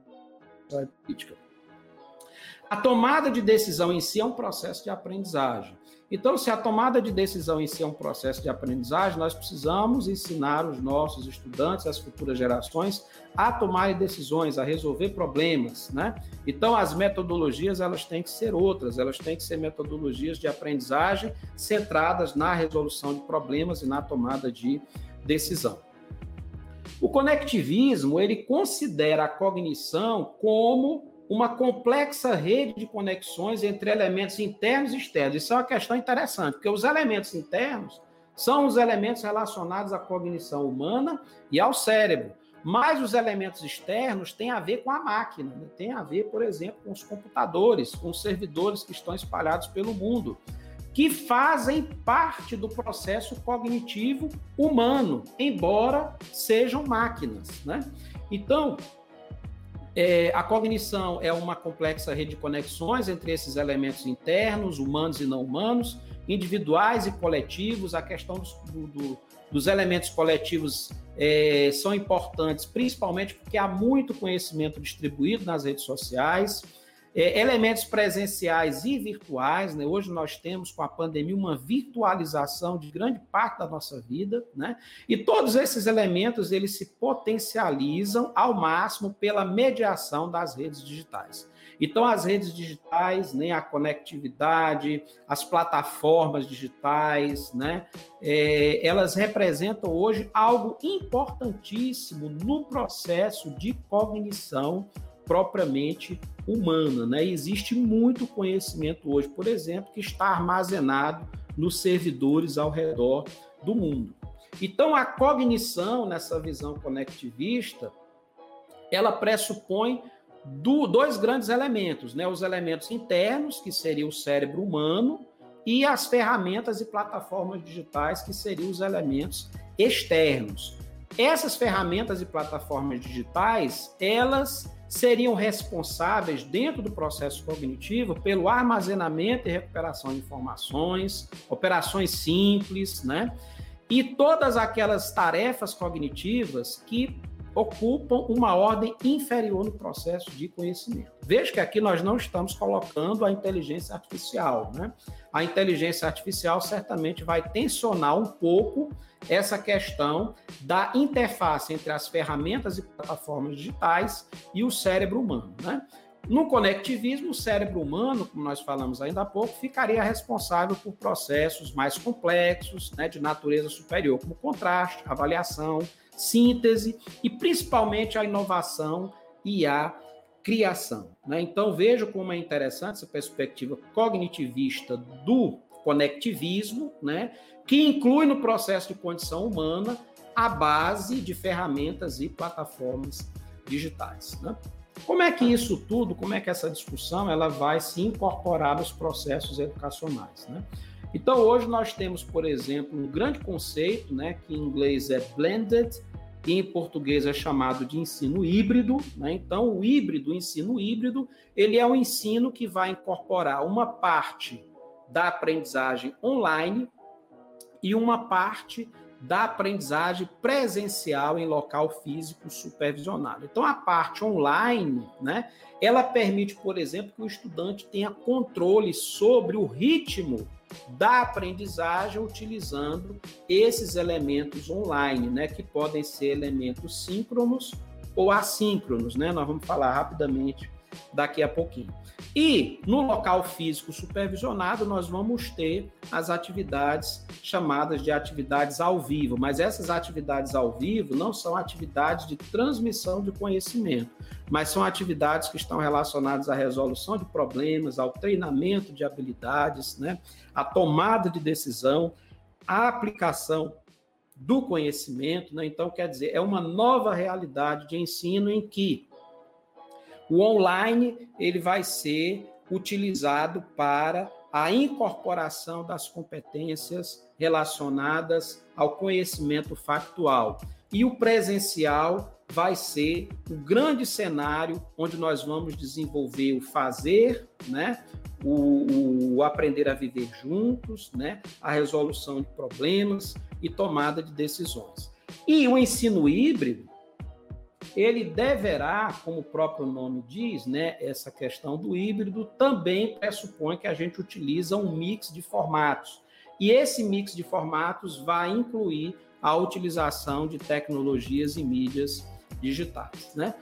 política. A tomada de decisão em si é um processo de aprendizagem. Então, se a tomada de decisão em si é um processo de aprendizagem, nós precisamos ensinar os nossos estudantes, as futuras gerações, a tomarem decisões, a resolver problemas, né? Então, as metodologias, elas têm que ser outras, elas têm que ser metodologias de aprendizagem centradas na resolução de problemas e na tomada de decisão. O conectivismo, ele considera a cognição como uma complexa rede de conexões entre elementos internos e externos. Isso é uma questão interessante, porque os elementos internos são os elementos relacionados à cognição humana e ao cérebro. Mas os elementos externos têm a ver com a máquina, né? tem a ver, por exemplo, com os computadores, com os servidores que estão espalhados pelo mundo, que fazem parte do processo cognitivo humano, embora sejam máquinas. Né? Então, é, a cognição é uma complexa rede de conexões entre esses elementos internos, humanos e não humanos, individuais e coletivos. A questão dos, do, dos elementos coletivos é, são importantes, principalmente porque há muito conhecimento distribuído nas redes sociais. É, elementos presenciais e virtuais, né? Hoje nós temos com a pandemia uma virtualização de grande parte da nossa vida, né? E todos esses elementos eles se potencializam ao máximo pela mediação das redes digitais. Então, as redes digitais, né, a conectividade, as plataformas digitais, né, é, elas representam hoje algo importantíssimo no processo de cognição propriamente humana. Né? Existe muito conhecimento hoje, por exemplo, que está armazenado nos servidores ao redor do mundo. Então, a cognição, nessa visão conectivista, ela pressupõe do, dois grandes elementos, né? Os elementos internos, que seria o cérebro humano, e as ferramentas e plataformas digitais, que seriam os elementos externos. Essas ferramentas e plataformas digitais, elas seriam responsáveis dentro do processo cognitivo pelo armazenamento e recuperação de informações, operações simples, né? E todas aquelas tarefas cognitivas que ocupam uma ordem inferior no processo de conhecimento. Veja que aqui nós não estamos colocando a inteligência artificial, né? A inteligência artificial certamente vai tensionar um pouco essa questão da interface entre as ferramentas e plataformas digitais e o cérebro humano, né? No conectivismo, o cérebro humano, como nós falamos ainda há pouco, ficaria responsável por processos mais complexos, né, de natureza superior, como contraste, avaliação, síntese e principalmente a inovação e a criação. Né? Então vejo como é interessante essa perspectiva cognitivista do conectivismo, né? Que inclui no processo de condição humana a base de ferramentas e plataformas digitais. Né? Como é que isso tudo, como é que essa discussão ela vai se incorporar nos processos educacionais? Né? Então, hoje nós temos, por exemplo, um grande conceito, né, que em inglês é blended, e em português é chamado de ensino híbrido. Né? Então, o híbrido, o ensino híbrido, ele é um ensino que vai incorporar uma parte da aprendizagem online e uma parte da aprendizagem presencial em local físico supervisionado. Então, a parte online, né, ela permite, por exemplo, que o estudante tenha controle sobre o ritmo da aprendizagem utilizando esses elementos online, né, que podem ser elementos síncronos ou assíncronos, né? Nós vamos falar rapidamente daqui a pouquinho. E no local físico supervisionado, nós vamos ter as atividades chamadas de atividades ao vivo, mas essas atividades ao vivo não são atividades de transmissão de conhecimento, mas são atividades que estão relacionadas à resolução de problemas, ao treinamento de habilidades, né, à tomada de decisão, à aplicação do conhecimento, né? Então, quer dizer, é uma nova realidade de ensino em que o online ele vai ser utilizado para a incorporação das competências relacionadas ao conhecimento factual. E o presencial vai ser o grande cenário onde nós vamos desenvolver o fazer, né? O, o, aprender a viver juntos, né? a resolução de problemas e tomada de decisões. E o ensino híbrido, ele deverá, como o próprio nome diz, né, essa questão do híbrido também pressupõe que a gente utiliza um mix de formatos. E esse mix de formatos vai incluir a utilização de tecnologias e mídias digitais, né?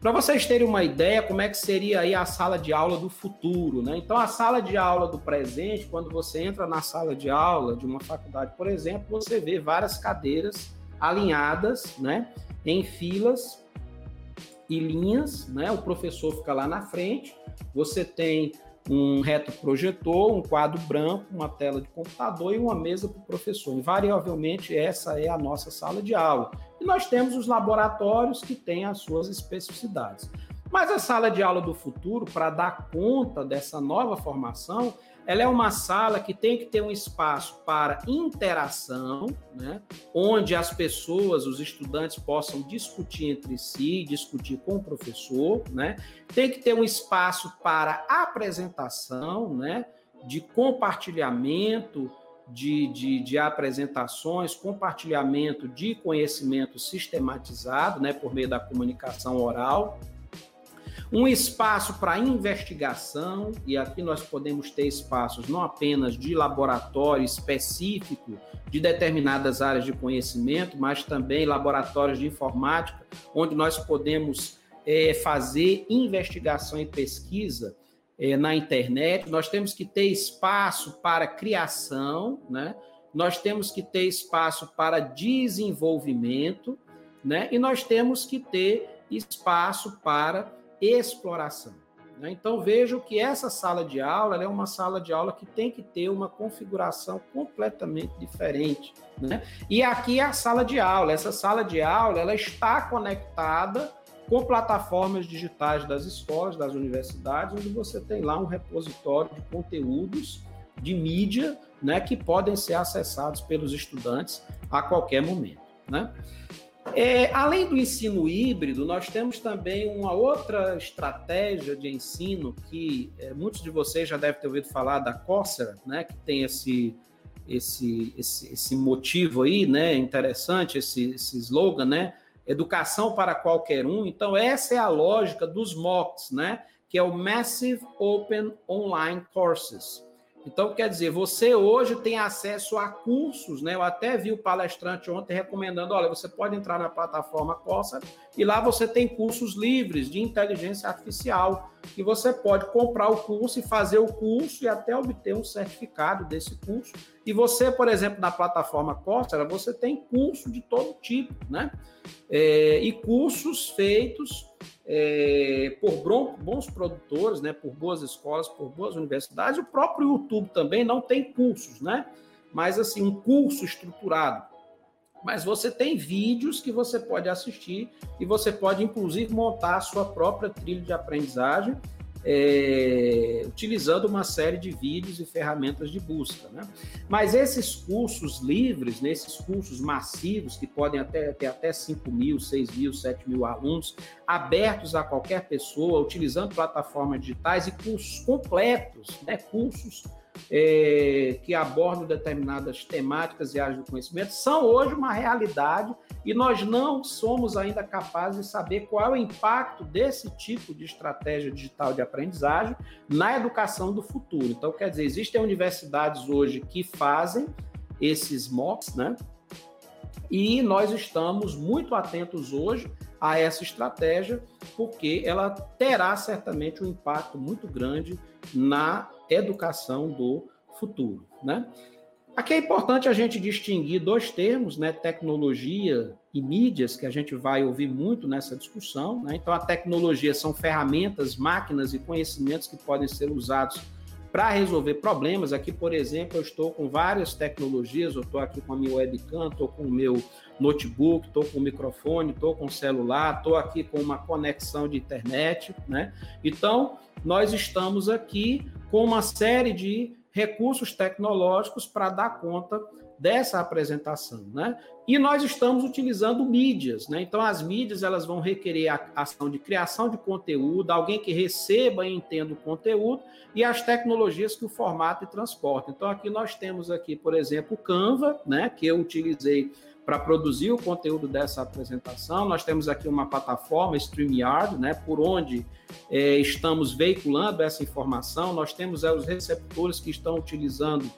Para vocês terem uma ideia como é que seria aí a sala de aula do futuro, né? Então a sala de aula do presente, quando você entra na sala de aula de uma faculdade, por exemplo, você vê várias cadeiras alinhadas, né, em filas e linhas, né? O professor fica lá na frente, você tem um retroprojetor, um quadro branco, uma tela de computador e uma mesa para o professor. Invariavelmente, essa é a nossa sala de aula. E nós temos os laboratórios que têm as suas especificidades. Mas a sala de aula do futuro, para dar conta dessa nova formação, ela é uma sala que tem que ter um espaço para interação, né? onde as pessoas, os estudantes possam discutir entre si, discutir com o professor, né? Tem que ter um espaço para apresentação, né? De compartilhamento de, de, de apresentações, compartilhamento de conhecimento sistematizado, né? Por meio da comunicação oral, um espaço para investigação, e aqui nós podemos ter espaços não apenas de laboratório específico de determinadas áreas de conhecimento, mas também laboratórios de informática, onde nós podemos é, fazer investigação e pesquisa é, na internet. Nós temos que ter espaço para criação, né? nós temos que ter espaço para desenvolvimento, né? e nós temos que ter espaço para exploração. Né? Então vejo que essa sala de aula é uma sala de aula que tem que ter uma configuração completamente diferente. Né? E aqui é a sala de aula. Essa sala de aula ela está conectada com plataformas digitais das escolas, das universidades, onde você tem lá um repositório de conteúdos de mídia né, que podem ser acessados pelos estudantes a qualquer momento. Né? É, além do ensino híbrido, nós temos também uma outra estratégia de ensino que é, muitos de vocês já devem ter ouvido falar da Coursera, né, que tem esse, esse, esse, esse motivo aí, né, interessante, esse, esse slogan, né, educação para qualquer um. Então, essa é a lógica dos MOOCs, né, que é o Massive Open Online Courses. Então, quer dizer, você hoje tem acesso a cursos, né? Eu até vi o palestrante ontem recomendando: olha, você pode entrar na plataforma Corsa e lá você tem cursos livres de inteligência artificial. E você pode comprar o curso e fazer o curso e até obter um certificado desse curso. E você, por exemplo, na plataforma Coursera, você tem curso de todo tipo, né? É, e cursos feitos é, por bons produtores, né, por boas escolas, por boas universidades. O próprio YouTube também não tem cursos, né? Mas assim, um curso estruturado. Mas você tem vídeos que você pode assistir e você pode, inclusive, montar a sua própria trilha de aprendizagem é, utilizando uma série de vídeos e ferramentas de busca. Né? Mas esses cursos livres, nesses né, cursos massivos, que podem até, ter até 5 mil, 6 mil, 7 mil alunos, abertos a qualquer pessoa, utilizando plataformas digitais e cursos completos, né? cursos é, que abordam determinadas temáticas e áreas do conhecimento, são hoje uma realidade e nós não somos ainda capazes de saber qual é o impacto desse tipo de estratégia digital de aprendizagem na educação do futuro. Então, quer dizer, existem universidades hoje que fazem esses MOOCs, né? E nós estamos muito atentos hoje a essa estratégia, porque ela terá certamente um impacto muito grande na educação do futuro, né? Aqui é importante a gente distinguir dois termos, né? Tecnologia e mídias, que a gente vai ouvir muito nessa discussão. Né? Então, a tecnologia são ferramentas, máquinas e conhecimentos que podem ser usados para resolver problemas. Aqui, por exemplo, eu estou com várias tecnologias, eu estou aqui com a minha webcam, estou com o meu notebook, estou com microfone, estou com celular, estou aqui com uma conexão de internet, né? Então, nós estamos aqui com uma série de recursos tecnológicos para dar conta dessa apresentação, né? E nós estamos utilizando mídias, né? Então as mídias elas vão requerer a ação de criação de conteúdo, alguém que receba e entenda o conteúdo e as tecnologias que o formato e transporta. Então aqui nós temos aqui, por exemplo, o Canva, né, que eu utilizei para produzir o conteúdo dessa apresentação. Nós temos aqui uma plataforma StreamYard, né, por onde é, estamos veiculando essa informação. Nós temos é, os receptores que estão utilizando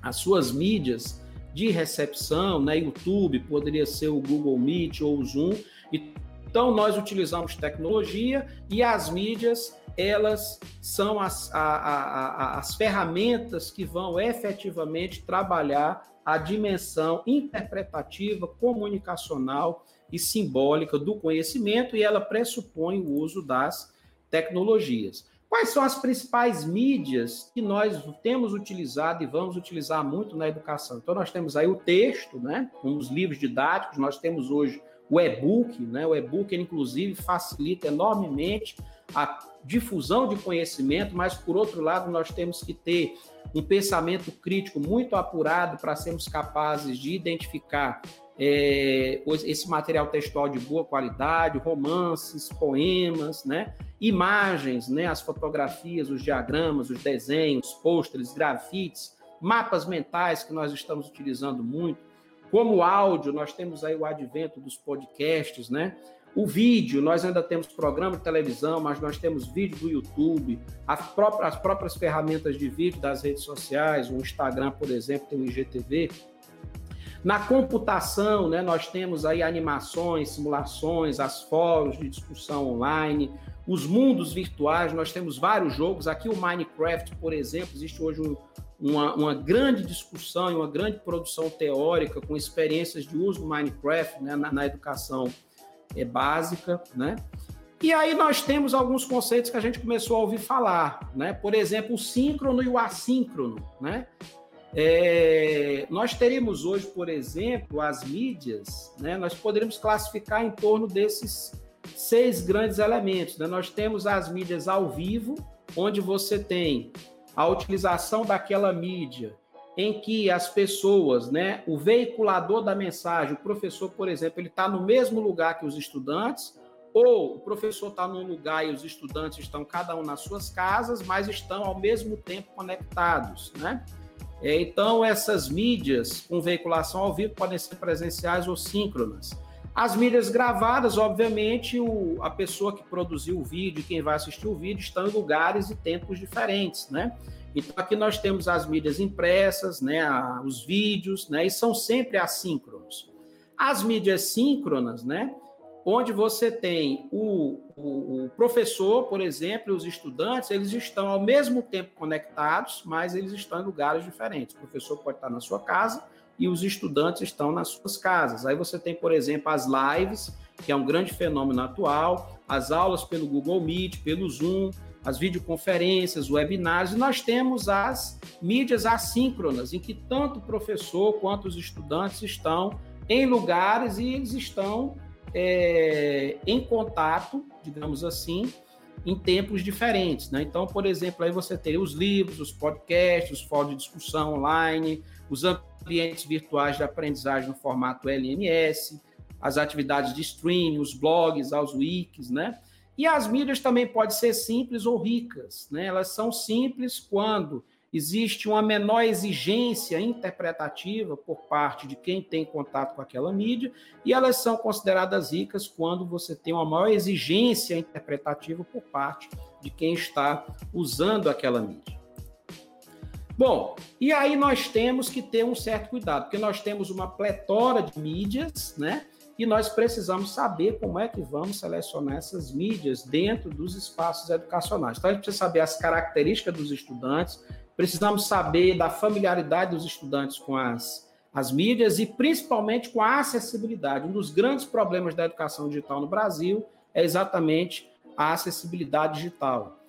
as suas mídias de recepção, né? YouTube, poderia ser o Google Meet ou o Zoom. Então, nós utilizamos tecnologia e as mídias, elas são as, a, a, a, as ferramentas que vão efetivamente trabalhar a dimensão interpretativa, comunicacional e simbólica do conhecimento e ela pressupõe o uso das tecnologias. Quais são as principais mídias que nós temos utilizado e vamos utilizar muito na educação? Então, nós temos aí o texto, né, com os livros didáticos, nós temos hoje o e-book, né? O e-book, inclusive, facilita enormemente a difusão de conhecimento, mas, por outro lado, nós temos que ter um pensamento crítico muito apurado para sermos capazes de identificar é, esse material textual de boa qualidade, romances, poemas, né? imagens, né? as fotografias, os diagramas, os desenhos, pôsteres, grafites, mapas mentais que nós estamos utilizando muito. Como áudio, nós temos aí o advento dos podcasts, né? O vídeo, nós ainda temos programa de televisão, mas nós temos vídeo do YouTube, as próprias, as próprias ferramentas de vídeo das redes sociais, o Instagram, por exemplo, tem o IGTV. Na computação, né, nós temos aí animações, simulações, as fóruns de discussão online, os mundos virtuais, nós temos vários jogos. Aqui o Minecraft, por exemplo, existe hoje um, uma, uma, grande discussão e uma grande produção teórica com experiências de uso do Minecraft né, na, na, educação é, básica, né? E aí nós temos alguns conceitos que a gente começou a ouvir falar, né? Por exemplo, o síncrono e o assíncrono, né? É, nós teríamos hoje, por exemplo, as mídias, né? Nós poderíamos classificar em torno desses seis grandes elementos. Né? Nós temos as mídias ao vivo, onde você tem a utilização daquela mídia em que as pessoas, né, o veiculador da mensagem, o professor, por exemplo, ele está no mesmo lugar que os estudantes, ou o professor está num lugar e os estudantes estão cada um nas suas casas, mas estão ao mesmo tempo conectados, né? É, então, essas mídias com veiculação ao vivo podem ser presenciais ou síncronas. As mídias gravadas, obviamente, o, a pessoa que produziu o vídeo, quem vai assistir o vídeo, estão em lugares e tempos diferentes, né? Então, aqui nós temos as mídias impressas, né, os vídeos, né, e são sempre assíncronos. As mídias síncronas, né, onde você tem o, o, o, professor, por exemplo, e os estudantes, eles estão ao mesmo tempo conectados, mas eles estão em lugares diferentes. O professor pode estar na sua casa e os estudantes estão nas suas casas. Aí você tem, por exemplo, as lives, que é um grande fenômeno atual, as aulas pelo Google Meet, pelo Zoom, as videoconferências, webinários, e nós temos as mídias assíncronas, em que tanto o professor quanto os estudantes estão em lugares e eles estão é, em contato, digamos assim, em tempos diferentes. Né? Então, por exemplo, aí você tem os livros, os podcasts, os fóruns de discussão online, os ambientes virtuais de aprendizagem no formato LMS, as atividades de streaming, os blogs, os wikis, né? E as mídias também podem ser simples ou ricas, né? Elas são simples quando existe uma menor exigência interpretativa por parte de quem tem contato com aquela mídia, e elas são consideradas ricas quando você tem uma maior exigência interpretativa por parte de quem está usando aquela mídia. Bom, e aí nós temos que ter um certo cuidado, porque nós temos uma pletora de mídias, né? E nós precisamos saber como é que vamos selecionar essas mídias dentro dos espaços educacionais. Então, a gente precisa saber as características dos estudantes, precisamos saber da familiaridade dos estudantes com as, as mídias e principalmente com a acessibilidade. Um dos grandes problemas da educação digital no Brasil é exatamente a acessibilidade digital.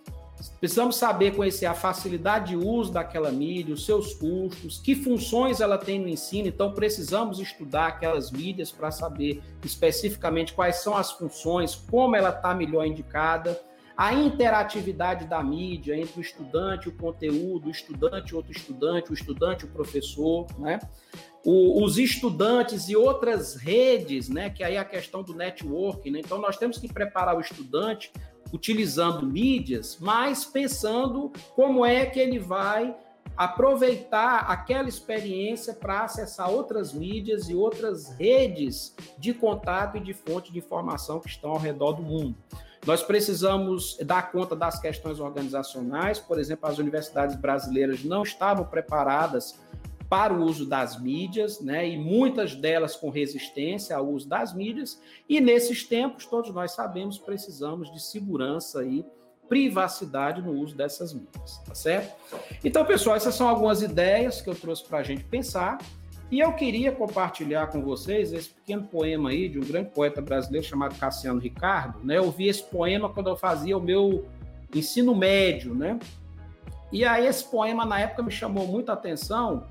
Precisamos saber conhecer a facilidade de uso daquela mídia, os seus custos, que funções ela tem no ensino. Então, precisamos estudar aquelas mídias para saber especificamente quais são as funções, como ela está melhor indicada a interatividade da mídia entre o estudante o conteúdo, o estudante outro estudante, o estudante o professor, né? O, os estudantes e outras redes, né? Que aí é a questão do networking, né? Então nós temos que preparar o estudante utilizando mídias, mas pensando como é que ele vai aproveitar aquela experiência para acessar outras mídias e outras redes de contato e de fonte de informação que estão ao redor do mundo. Nós precisamos dar conta das questões organizacionais, por exemplo, as universidades brasileiras não estavam preparadas para o uso das mídias, né? E muitas delas com resistência ao uso das mídias. E nesses tempos, todos nós sabemos, precisamos de segurança e privacidade no uso dessas mídias, tá certo? Então, pessoal, essas são algumas ideias que eu trouxe para a gente pensar. E eu queria compartilhar com vocês esse pequeno poema aí de um grande poeta brasileiro chamado Cassiano Ricardo. Né? Eu vi esse poema quando eu fazia o meu ensino médio, né? E aí esse poema na época me chamou muita atenção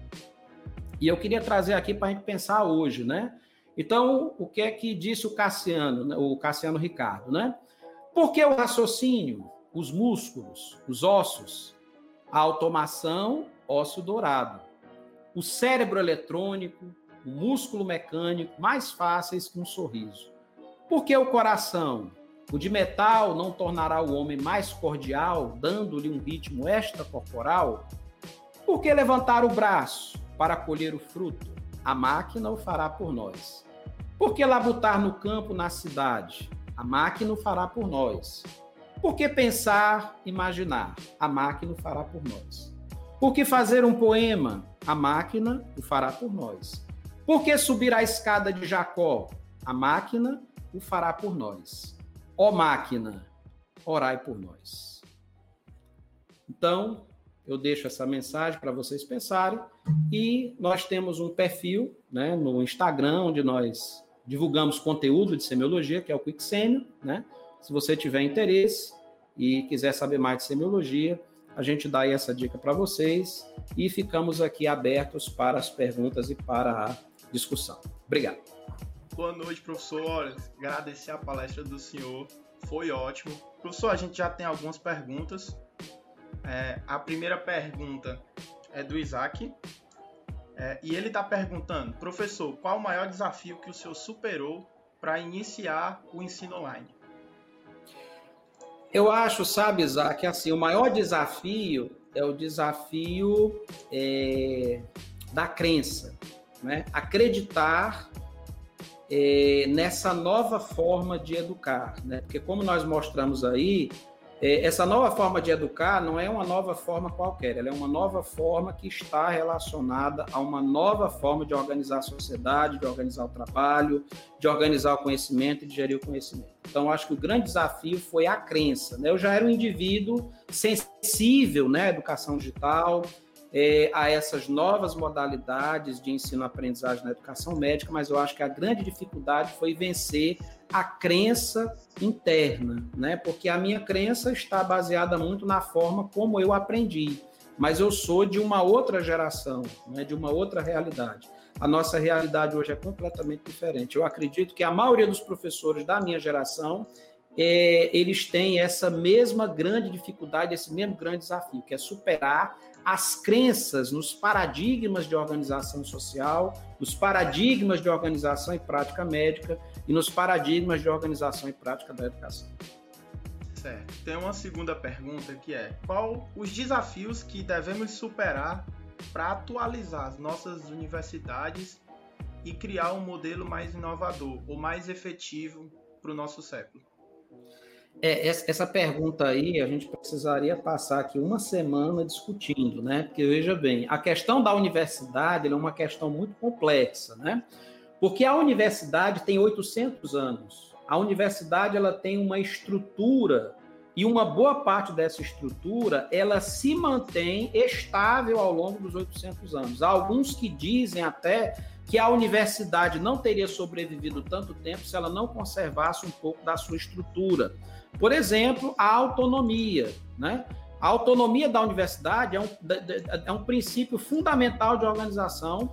e eu queria trazer aqui para a gente pensar hoje, né? Então, o que é que disse o Cassiano, né? o Cassiano Ricardo, né? Porque o raciocínio, os músculos, os ossos, a automação, osso dourado o cérebro eletrônico, o músculo mecânico mais fáceis que um sorriso. Porque o coração, o de metal, não tornará o homem mais cordial, dando-lhe um ritmo extracorporal? Porque levantar o braço para colher o fruto, a máquina o fará por nós. Porque labutar no campo, na cidade, a máquina o fará por nós. Porque pensar, imaginar, a máquina o fará por nós. Por que fazer um poema? A máquina o fará por nós. Por que subir a escada de Jacó? A máquina o fará por nós. Ó máquina, orai por nós. Então, eu deixo essa mensagem para vocês pensarem. E nós temos um perfil né, no Instagram, onde nós divulgamos conteúdo de semiologia, que é o Quicksêmio. Né? Se você tiver interesse e quiser saber mais de semiologia, a gente dá aí essa dica para vocês e ficamos aqui abertos para as perguntas e para a discussão. Obrigado. Boa noite, professor. Agradecer a palestra do senhor, foi ótimo. Professor, a gente já tem algumas perguntas. É, a primeira pergunta é do Isaac. É, e ele está perguntando, professor, qual o maior desafio que o senhor superou para iniciar o ensino online? Eu acho, sabe, Isaac, assim, o maior desafio é o desafio é, da crença, né? Acreditar é, nessa nova forma de educar, né? Porque como nós mostramos aí, essa nova forma de educar não é uma nova forma qualquer, ela é uma nova forma que está relacionada a uma nova forma de organizar a sociedade, de organizar o trabalho, de organizar o conhecimento e de gerir o conhecimento. Então, acho que o grande desafio foi a crença. Né? Eu já era um indivíduo sensível né, à educação digital, é, a essas novas modalidades de ensino-aprendizagem na educação médica, mas eu acho que a grande dificuldade foi vencer a crença interna, né? Porque a minha crença está baseada muito na forma como eu aprendi, mas eu sou de uma outra geração, né? de uma outra realidade. A nossa realidade hoje é completamente diferente. Eu acredito que a maioria dos professores da minha geração é, eles têm essa mesma grande dificuldade, esse mesmo grande desafio, que é superar as crenças nos paradigmas de organização social, nos paradigmas de organização e prática médica e nos paradigmas de organização e prática da educação. Certo. Tem uma segunda pergunta que é: qual os desafios que devemos superar para atualizar as nossas universidades e criar um modelo mais inovador ou mais efetivo para o nosso século? É, essa pergunta aí a gente precisaria passar aqui uma semana discutindo, né? Porque veja bem, a questão da universidade é uma questão muito complexa, né? Porque a universidade tem 800 anos. A universidade ela tem uma estrutura e uma boa parte dessa estrutura ela se mantém estável ao longo dos 800 anos. Há alguns que dizem até que a universidade não teria sobrevivido tanto tempo se ela não conservasse um pouco da sua estrutura. Por exemplo, a autonomia, né? A autonomia da universidade é um, é um princípio fundamental de organização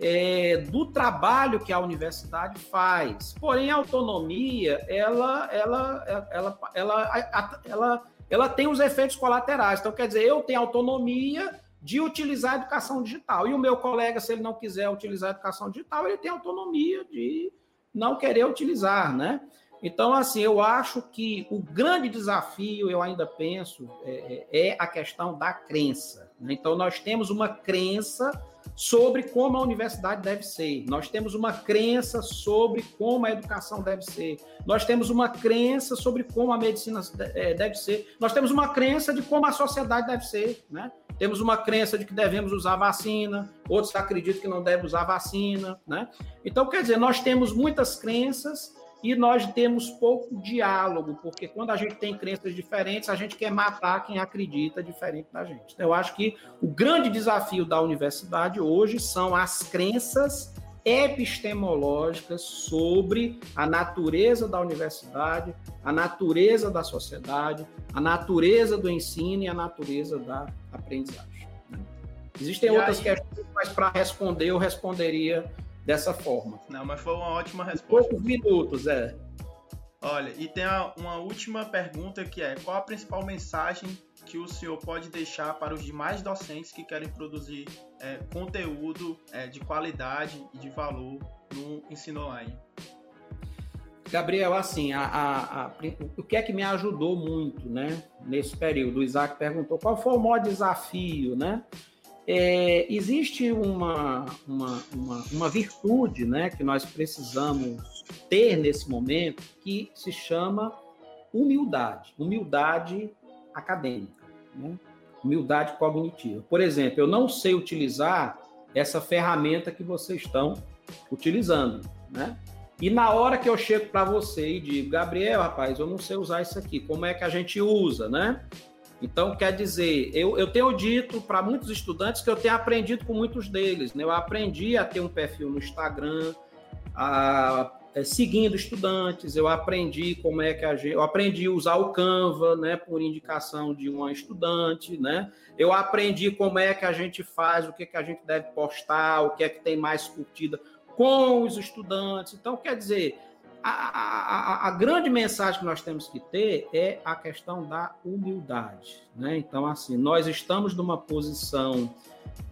é, do trabalho que a universidade faz. Porém, a autonomia, ela, ela, ela, ela, ela, ela, tem os efeitos colaterais. Então, quer dizer, eu tenho autonomia de utilizar a educação digital. E o meu colega, se ele não quiser utilizar a educação digital, ele tem autonomia de não querer utilizar, né? Então, assim, eu acho que o grande desafio, eu ainda penso, é, é, é a questão da crença. Né? Então, nós temos uma crença sobre como a universidade deve ser. Nós temos uma crença sobre como a educação deve ser. Nós temos uma crença sobre como a medicina é, deve ser. Nós temos uma crença de como a sociedade deve ser, né? Temos uma crença de que devemos usar vacina, outros acreditam que não devem usar vacina, né? Então, quer dizer, nós temos muitas crenças e nós temos pouco diálogo, porque quando a gente tem crenças diferentes, a gente quer matar quem acredita diferente da gente. Então, eu acho que o grande desafio da universidade hoje são as crenças epistemológicas sobre a natureza da universidade, a natureza da sociedade, a natureza do ensino e a natureza da aprendizagem. Existem e outras aí... questões, mas para responder, eu responderia dessa forma. Não, mas foi uma ótima resposta. Poucos minutos, é. Olha, e tem uma última pergunta que é: qual a principal mensagem que o senhor pode deixar para os demais docentes que querem produzir é, conteúdo é, de qualidade e de valor no ensino online? Gabriel, assim, a, a, a, o que é que me ajudou muito, né, nesse período? O Isaac perguntou qual foi o maior desafio, né? É, existe uma, uma, uma, uma, virtude né, que nós precisamos ter nesse momento que se chama humildade, humildade acadêmica, né? humildade cognitiva. Por exemplo, eu não sei utilizar essa ferramenta que vocês estão utilizando, né? E na hora que eu chego para você e digo, Gabriel, rapaz, eu não sei usar isso aqui, como é que a gente usa, né? Então, quer dizer, eu, eu tenho dito para muitos estudantes que eu tenho aprendido com muitos deles. Né? Eu aprendi a ter um perfil no Instagram, a, é, seguindo estudantes, eu aprendi como é que a gente. Eu aprendi a usar o Canva, né, por indicação de uma estudante, né? Eu aprendi como é que a gente faz, o que, que a gente deve postar, o que é que tem mais curtida com os estudantes. Então, quer dizer, a, a, a, grande mensagem que nós temos que ter é a questão da humildade. Né? Então, assim, nós estamos numa posição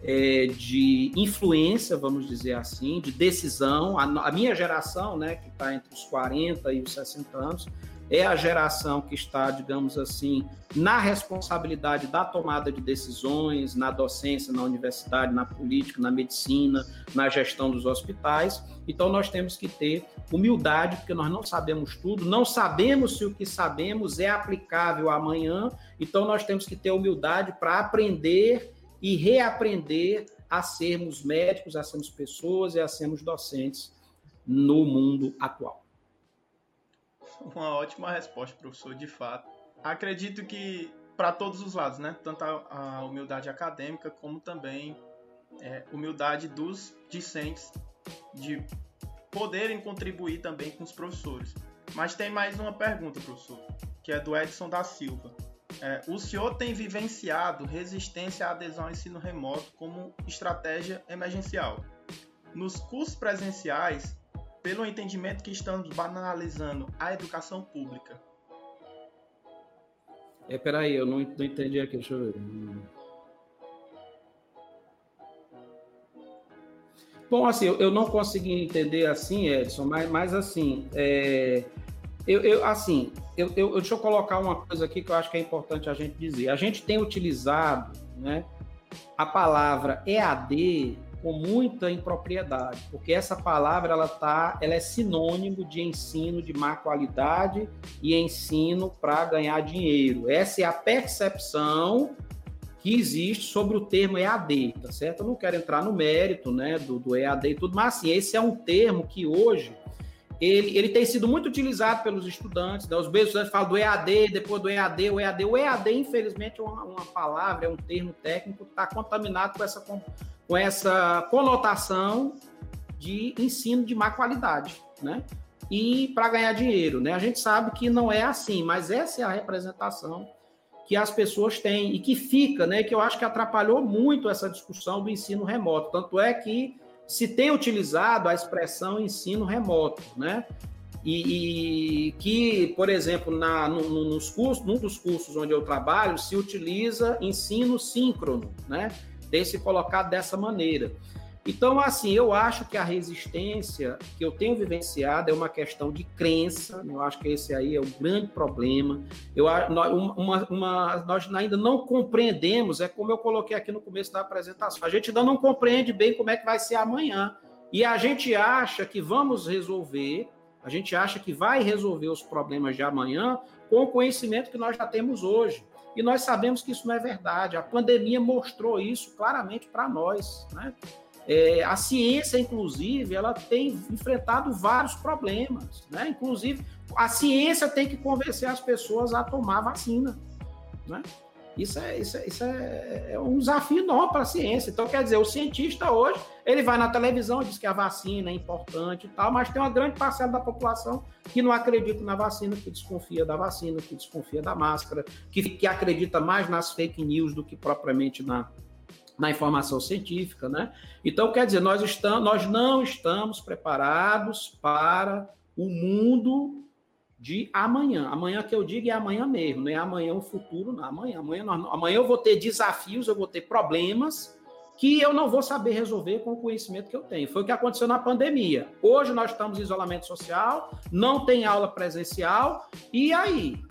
é, de influência, vamos dizer assim, de decisão. A, a minha geração, né, que está entre os 40 e os 60 anos, é a geração que está, digamos assim, na responsabilidade da tomada de decisões, na docência, na universidade, na política, na medicina, na gestão dos hospitais. Então, nós temos que ter humildade, porque nós não sabemos tudo, não sabemos se o que sabemos é aplicável amanhã. Então, nós temos que ter humildade para aprender e reaprender a sermos médicos, a sermos pessoas e a sermos docentes no mundo atual. Uma ótima resposta, professor, de fato. Acredito que para todos os lados, né? Tanto a, a humildade acadêmica como também é, humildade dos discentes de poderem contribuir também com os professores. Mas tem mais uma pergunta, professor, que é do Edson da Silva. É, o senhor tem vivenciado resistência à adesão ao ensino remoto como estratégia emergencial. Nos cursos presenciais, pelo entendimento que estamos banalizando a educação pública. É, peraí, eu não, não entendi aqui, deixa eu ver. Bom, assim, eu, eu não consegui entender assim, Edson, mas, mas assim, é, eu, eu, assim, eu, eu, deixa eu colocar uma coisa aqui que eu acho que é importante a gente dizer. A gente tem utilizado né, a palavra EAD com muita impropriedade, porque essa palavra ela tá, ela é sinônimo de ensino de má qualidade e ensino para ganhar dinheiro. Essa é a percepção que existe sobre o termo EAD, tá certo? Eu não quero entrar no mérito, né, do, do EAD e tudo, mas assim, esse é um termo que hoje ele, ele tem sido muito utilizado pelos estudantes, né? os mesmos estudantes falam do EAD, depois do EAD, o EAD. O EAD, infelizmente, é uma, uma palavra, é um termo técnico que está contaminado com essa, com essa conotação de ensino de má qualidade, né? E para ganhar dinheiro, né? A gente sabe que não é assim, mas essa é a representação que as pessoas têm e que fica, né? Que eu acho que atrapalhou muito essa discussão do ensino remoto. Tanto é que se tem utilizado a expressão ensino remoto, né? E, e que, por exemplo, na, no, nos cursos, num dos cursos onde eu trabalho, se utiliza ensino síncrono, né? Tem se colocado dessa maneira. Então, assim, eu acho que a resistência que eu tenho vivenciado é uma questão de crença, eu acho que esse aí é o grande problema. Eu, uma, uma, nós ainda não compreendemos, é como eu coloquei aqui no começo da apresentação, a gente ainda não compreende bem como é que vai ser amanhã. E a gente acha que vamos resolver, a gente acha que vai resolver os problemas de amanhã com o conhecimento que nós já temos hoje. E nós sabemos que isso não é verdade. A pandemia mostrou isso claramente para nós. Né? É, a ciência, inclusive, ela tem enfrentado vários problemas, né? Inclusive, a ciência tem que convencer as pessoas a tomar vacina, né? Isso é, isso é, isso é, é um desafio enorme para a ciência. Então, quer dizer, o cientista hoje, ele vai na televisão, diz que a vacina é importante e tal, mas tem uma grande parcela da população que não acredita na vacina, que desconfia da vacina, que desconfia da máscara, que, que acredita mais nas fake news do que propriamente na, na informação científica, né? Então, quer dizer, nós, estamos, nós não estamos preparados para o mundo de amanhã. Amanhã que eu digo é amanhã mesmo, não é amanhã o futuro, não. Amanhã, amanhã, amanhã eu vou ter desafios, eu vou ter problemas que eu não vou saber resolver com o conhecimento que eu tenho. Foi o que aconteceu na pandemia. Hoje nós estamos em isolamento social, não tem aula presencial, e aí?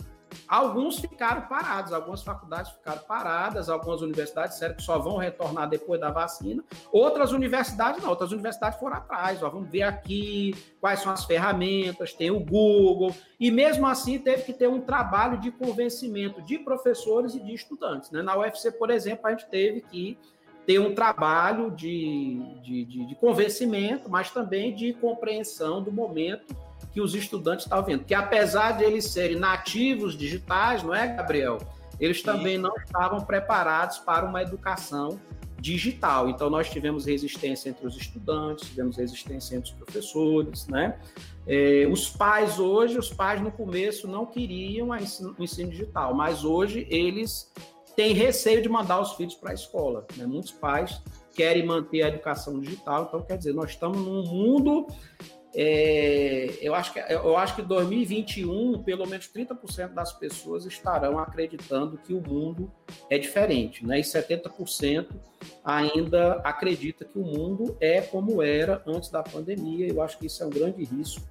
Alguns ficaram parados, algumas faculdades ficaram paradas, algumas universidades disseram que só vão retornar depois da vacina, outras universidades não, outras universidades foram atrás, ó, vamos ver aqui quais são as ferramentas, tem o Google, e mesmo assim teve que ter um trabalho de convencimento de professores e de estudantes. Né? Na UFC, por exemplo, a gente teve que ter um trabalho de, de, de, de convencimento, mas também de compreensão do momento que os estudantes estão vendo. Que apesar de eles serem nativos digitais, não é, Gabriel? Eles também não estavam preparados para uma educação digital. Então, nós tivemos resistência entre os estudantes, tivemos resistência entre os professores, né? É, os pais hoje, os pais no começo não queriam o ensino, o ensino digital, mas hoje eles têm receio de mandar os filhos para a escola. Né? Muitos pais querem manter a educação digital, então quer dizer, nós estamos num mundo é, eu, acho que, eu acho que 2021, pelo menos 30% das pessoas estarão acreditando que o mundo é diferente, né? E 70% ainda acredita que o mundo é como era antes da pandemia. Eu acho que isso é um grande risco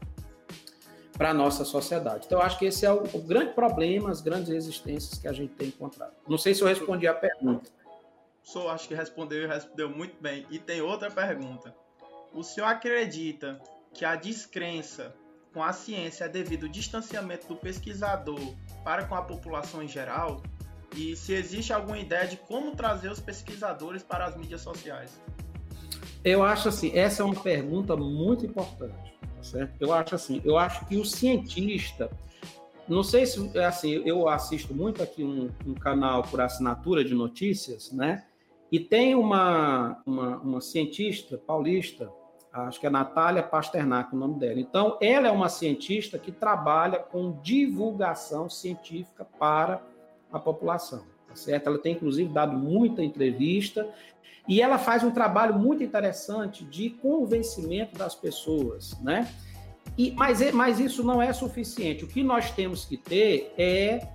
para a nossa sociedade. Então, eu acho que esse é o, o, grande problema, as grandes resistências que a gente tem encontrado. Não sei se eu respondi a pergunta. Sou, acho que respondeu e respondeu muito bem. E tem outra pergunta. O senhor acredita que a descrença com a ciência é devido ao distanciamento do pesquisador para com a população em geral? E se existe alguma ideia de como trazer os pesquisadores para as mídias sociais? Eu acho assim, essa é uma pergunta muito importante, tá certo? Eu acho assim, eu acho que o cientista, não sei se é assim, eu assisto muito aqui um, um canal por assinatura de notícias, né? E tem uma, uma, uma cientista paulista acho que é Natália Pasternak o nome dela. Então, ela é uma cientista que trabalha com divulgação científica para a população, tá certo? Ela tem, inclusive, dado muita entrevista e ela faz um trabalho muito interessante de convencimento das pessoas, né? E, mas, mas isso não é suficiente. O que nós temos que ter é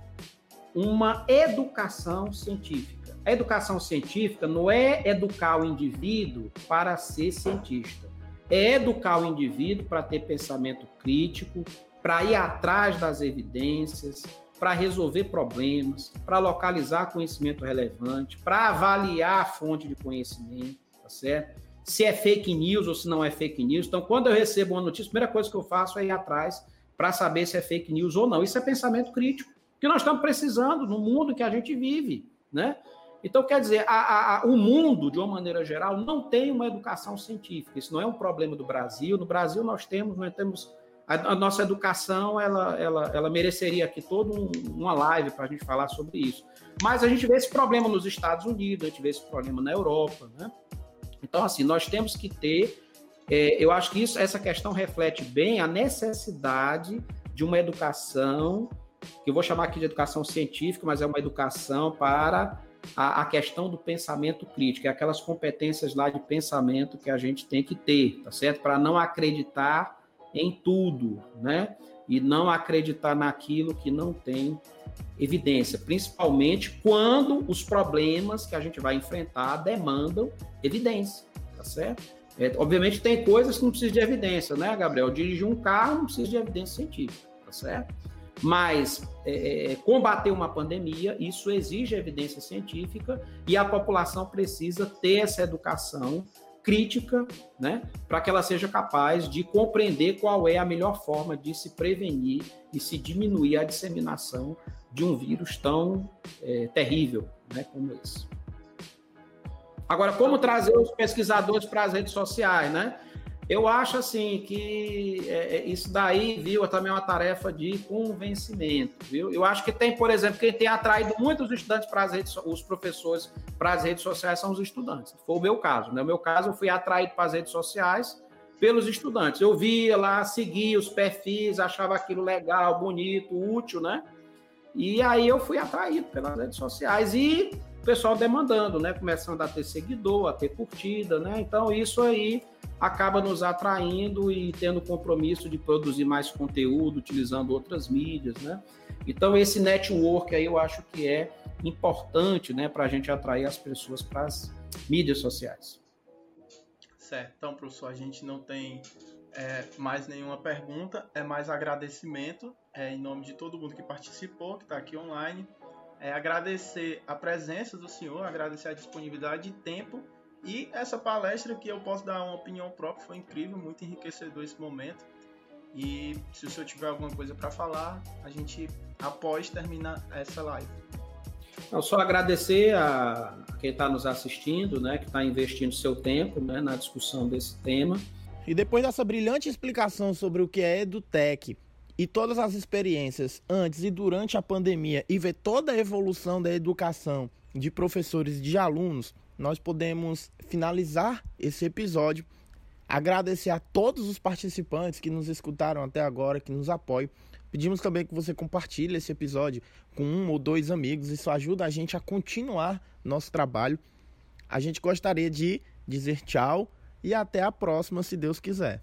uma educação científica. A educação científica não é educar o indivíduo para ser cientista é educar o indivíduo para ter pensamento crítico, para ir atrás das evidências, para resolver problemas, para localizar conhecimento relevante, para avaliar a fonte de conhecimento, tá certo? Se é fake news ou se não é fake news. Então, quando eu recebo uma notícia, a primeira coisa que eu faço é ir atrás para saber se é fake news ou não. Isso é pensamento crítico, que nós estamos precisando no mundo que a gente vive, né? Então, quer dizer, a, a, o mundo, de uma maneira geral, não tem uma educação científica. Isso não é um problema do Brasil. No Brasil, nós temos, nós temos a, a nossa educação, ela, ela, ela mereceria aqui toda um, uma live para a gente falar sobre isso. Mas a gente vê esse problema nos Estados Unidos, a gente vê esse problema na Europa, né? Então, assim, nós temos que ter. É, eu acho que isso, essa questão reflete bem a necessidade de uma educação, que eu vou chamar aqui de educação científica, mas é uma educação para a, a, questão do pensamento crítico, é aquelas competências lá de pensamento que a gente tem que ter, tá certo? Para não acreditar em tudo, né? E não acreditar naquilo que não tem evidência, principalmente quando os problemas que a gente vai enfrentar demandam evidência, tá certo? É, obviamente tem coisas que não precisam de evidência, né, Gabriel? Dirigir um carro não precisa de evidência científica, tá certo? Mas é, é, combater uma pandemia, isso exige evidência científica e a população precisa ter essa educação crítica, né, para que ela seja capaz de compreender qual é a melhor forma de se prevenir e se diminuir a disseminação de um vírus tão é, terrível, né, como esse. Agora, como trazer os pesquisadores para as redes sociais, né? Eu acho assim que é, é, isso daí, viu, é também uma tarefa de convencimento, viu? Eu acho que tem, por exemplo, quem tem atraído muitos estudantes para as redes, os professores para as redes sociais são os estudantes. Foi o meu caso, né? O meu caso, eu fui atraído para as redes sociais pelos estudantes. Eu via lá, seguia os perfis, achava aquilo legal, bonito, útil, né? E aí eu fui atraído pelas redes sociais e o pessoal demandando, né? Começando a ter seguidor, a ter curtida, né? Então isso aí acaba nos atraindo e tendo compromisso de produzir mais conteúdo, utilizando outras mídias, né? Então, esse network aí eu acho que é importante, né, para a gente atrair as pessoas para as mídias sociais. Certo. Então, professor, a gente não tem é, mais nenhuma pergunta, é mais agradecimento é, em nome de todo mundo que participou, que está aqui online. É, agradecer a presença do senhor, agradecer a disponibilidade de tempo e essa palestra que eu posso dar uma opinião própria foi incrível, muito enriquecedor esse momento. E se o senhor tiver alguma coisa para falar, a gente após terminar essa live. Não, só agradecer a quem está nos assistindo, né, que está investindo seu tempo né, na discussão desse tema. E depois dessa brilhante explicação sobre o que é EduTech e todas as experiências antes e durante a pandemia e ver toda a evolução da educação de professores e de alunos, nós podemos finalizar esse episódio. Agradecer a todos os participantes que nos escutaram até agora, que nos apoiam. Pedimos também que você compartilhe esse episódio com um ou dois amigos. Isso ajuda a gente a continuar nosso trabalho. A gente gostaria de dizer tchau e até a próxima, se Deus quiser.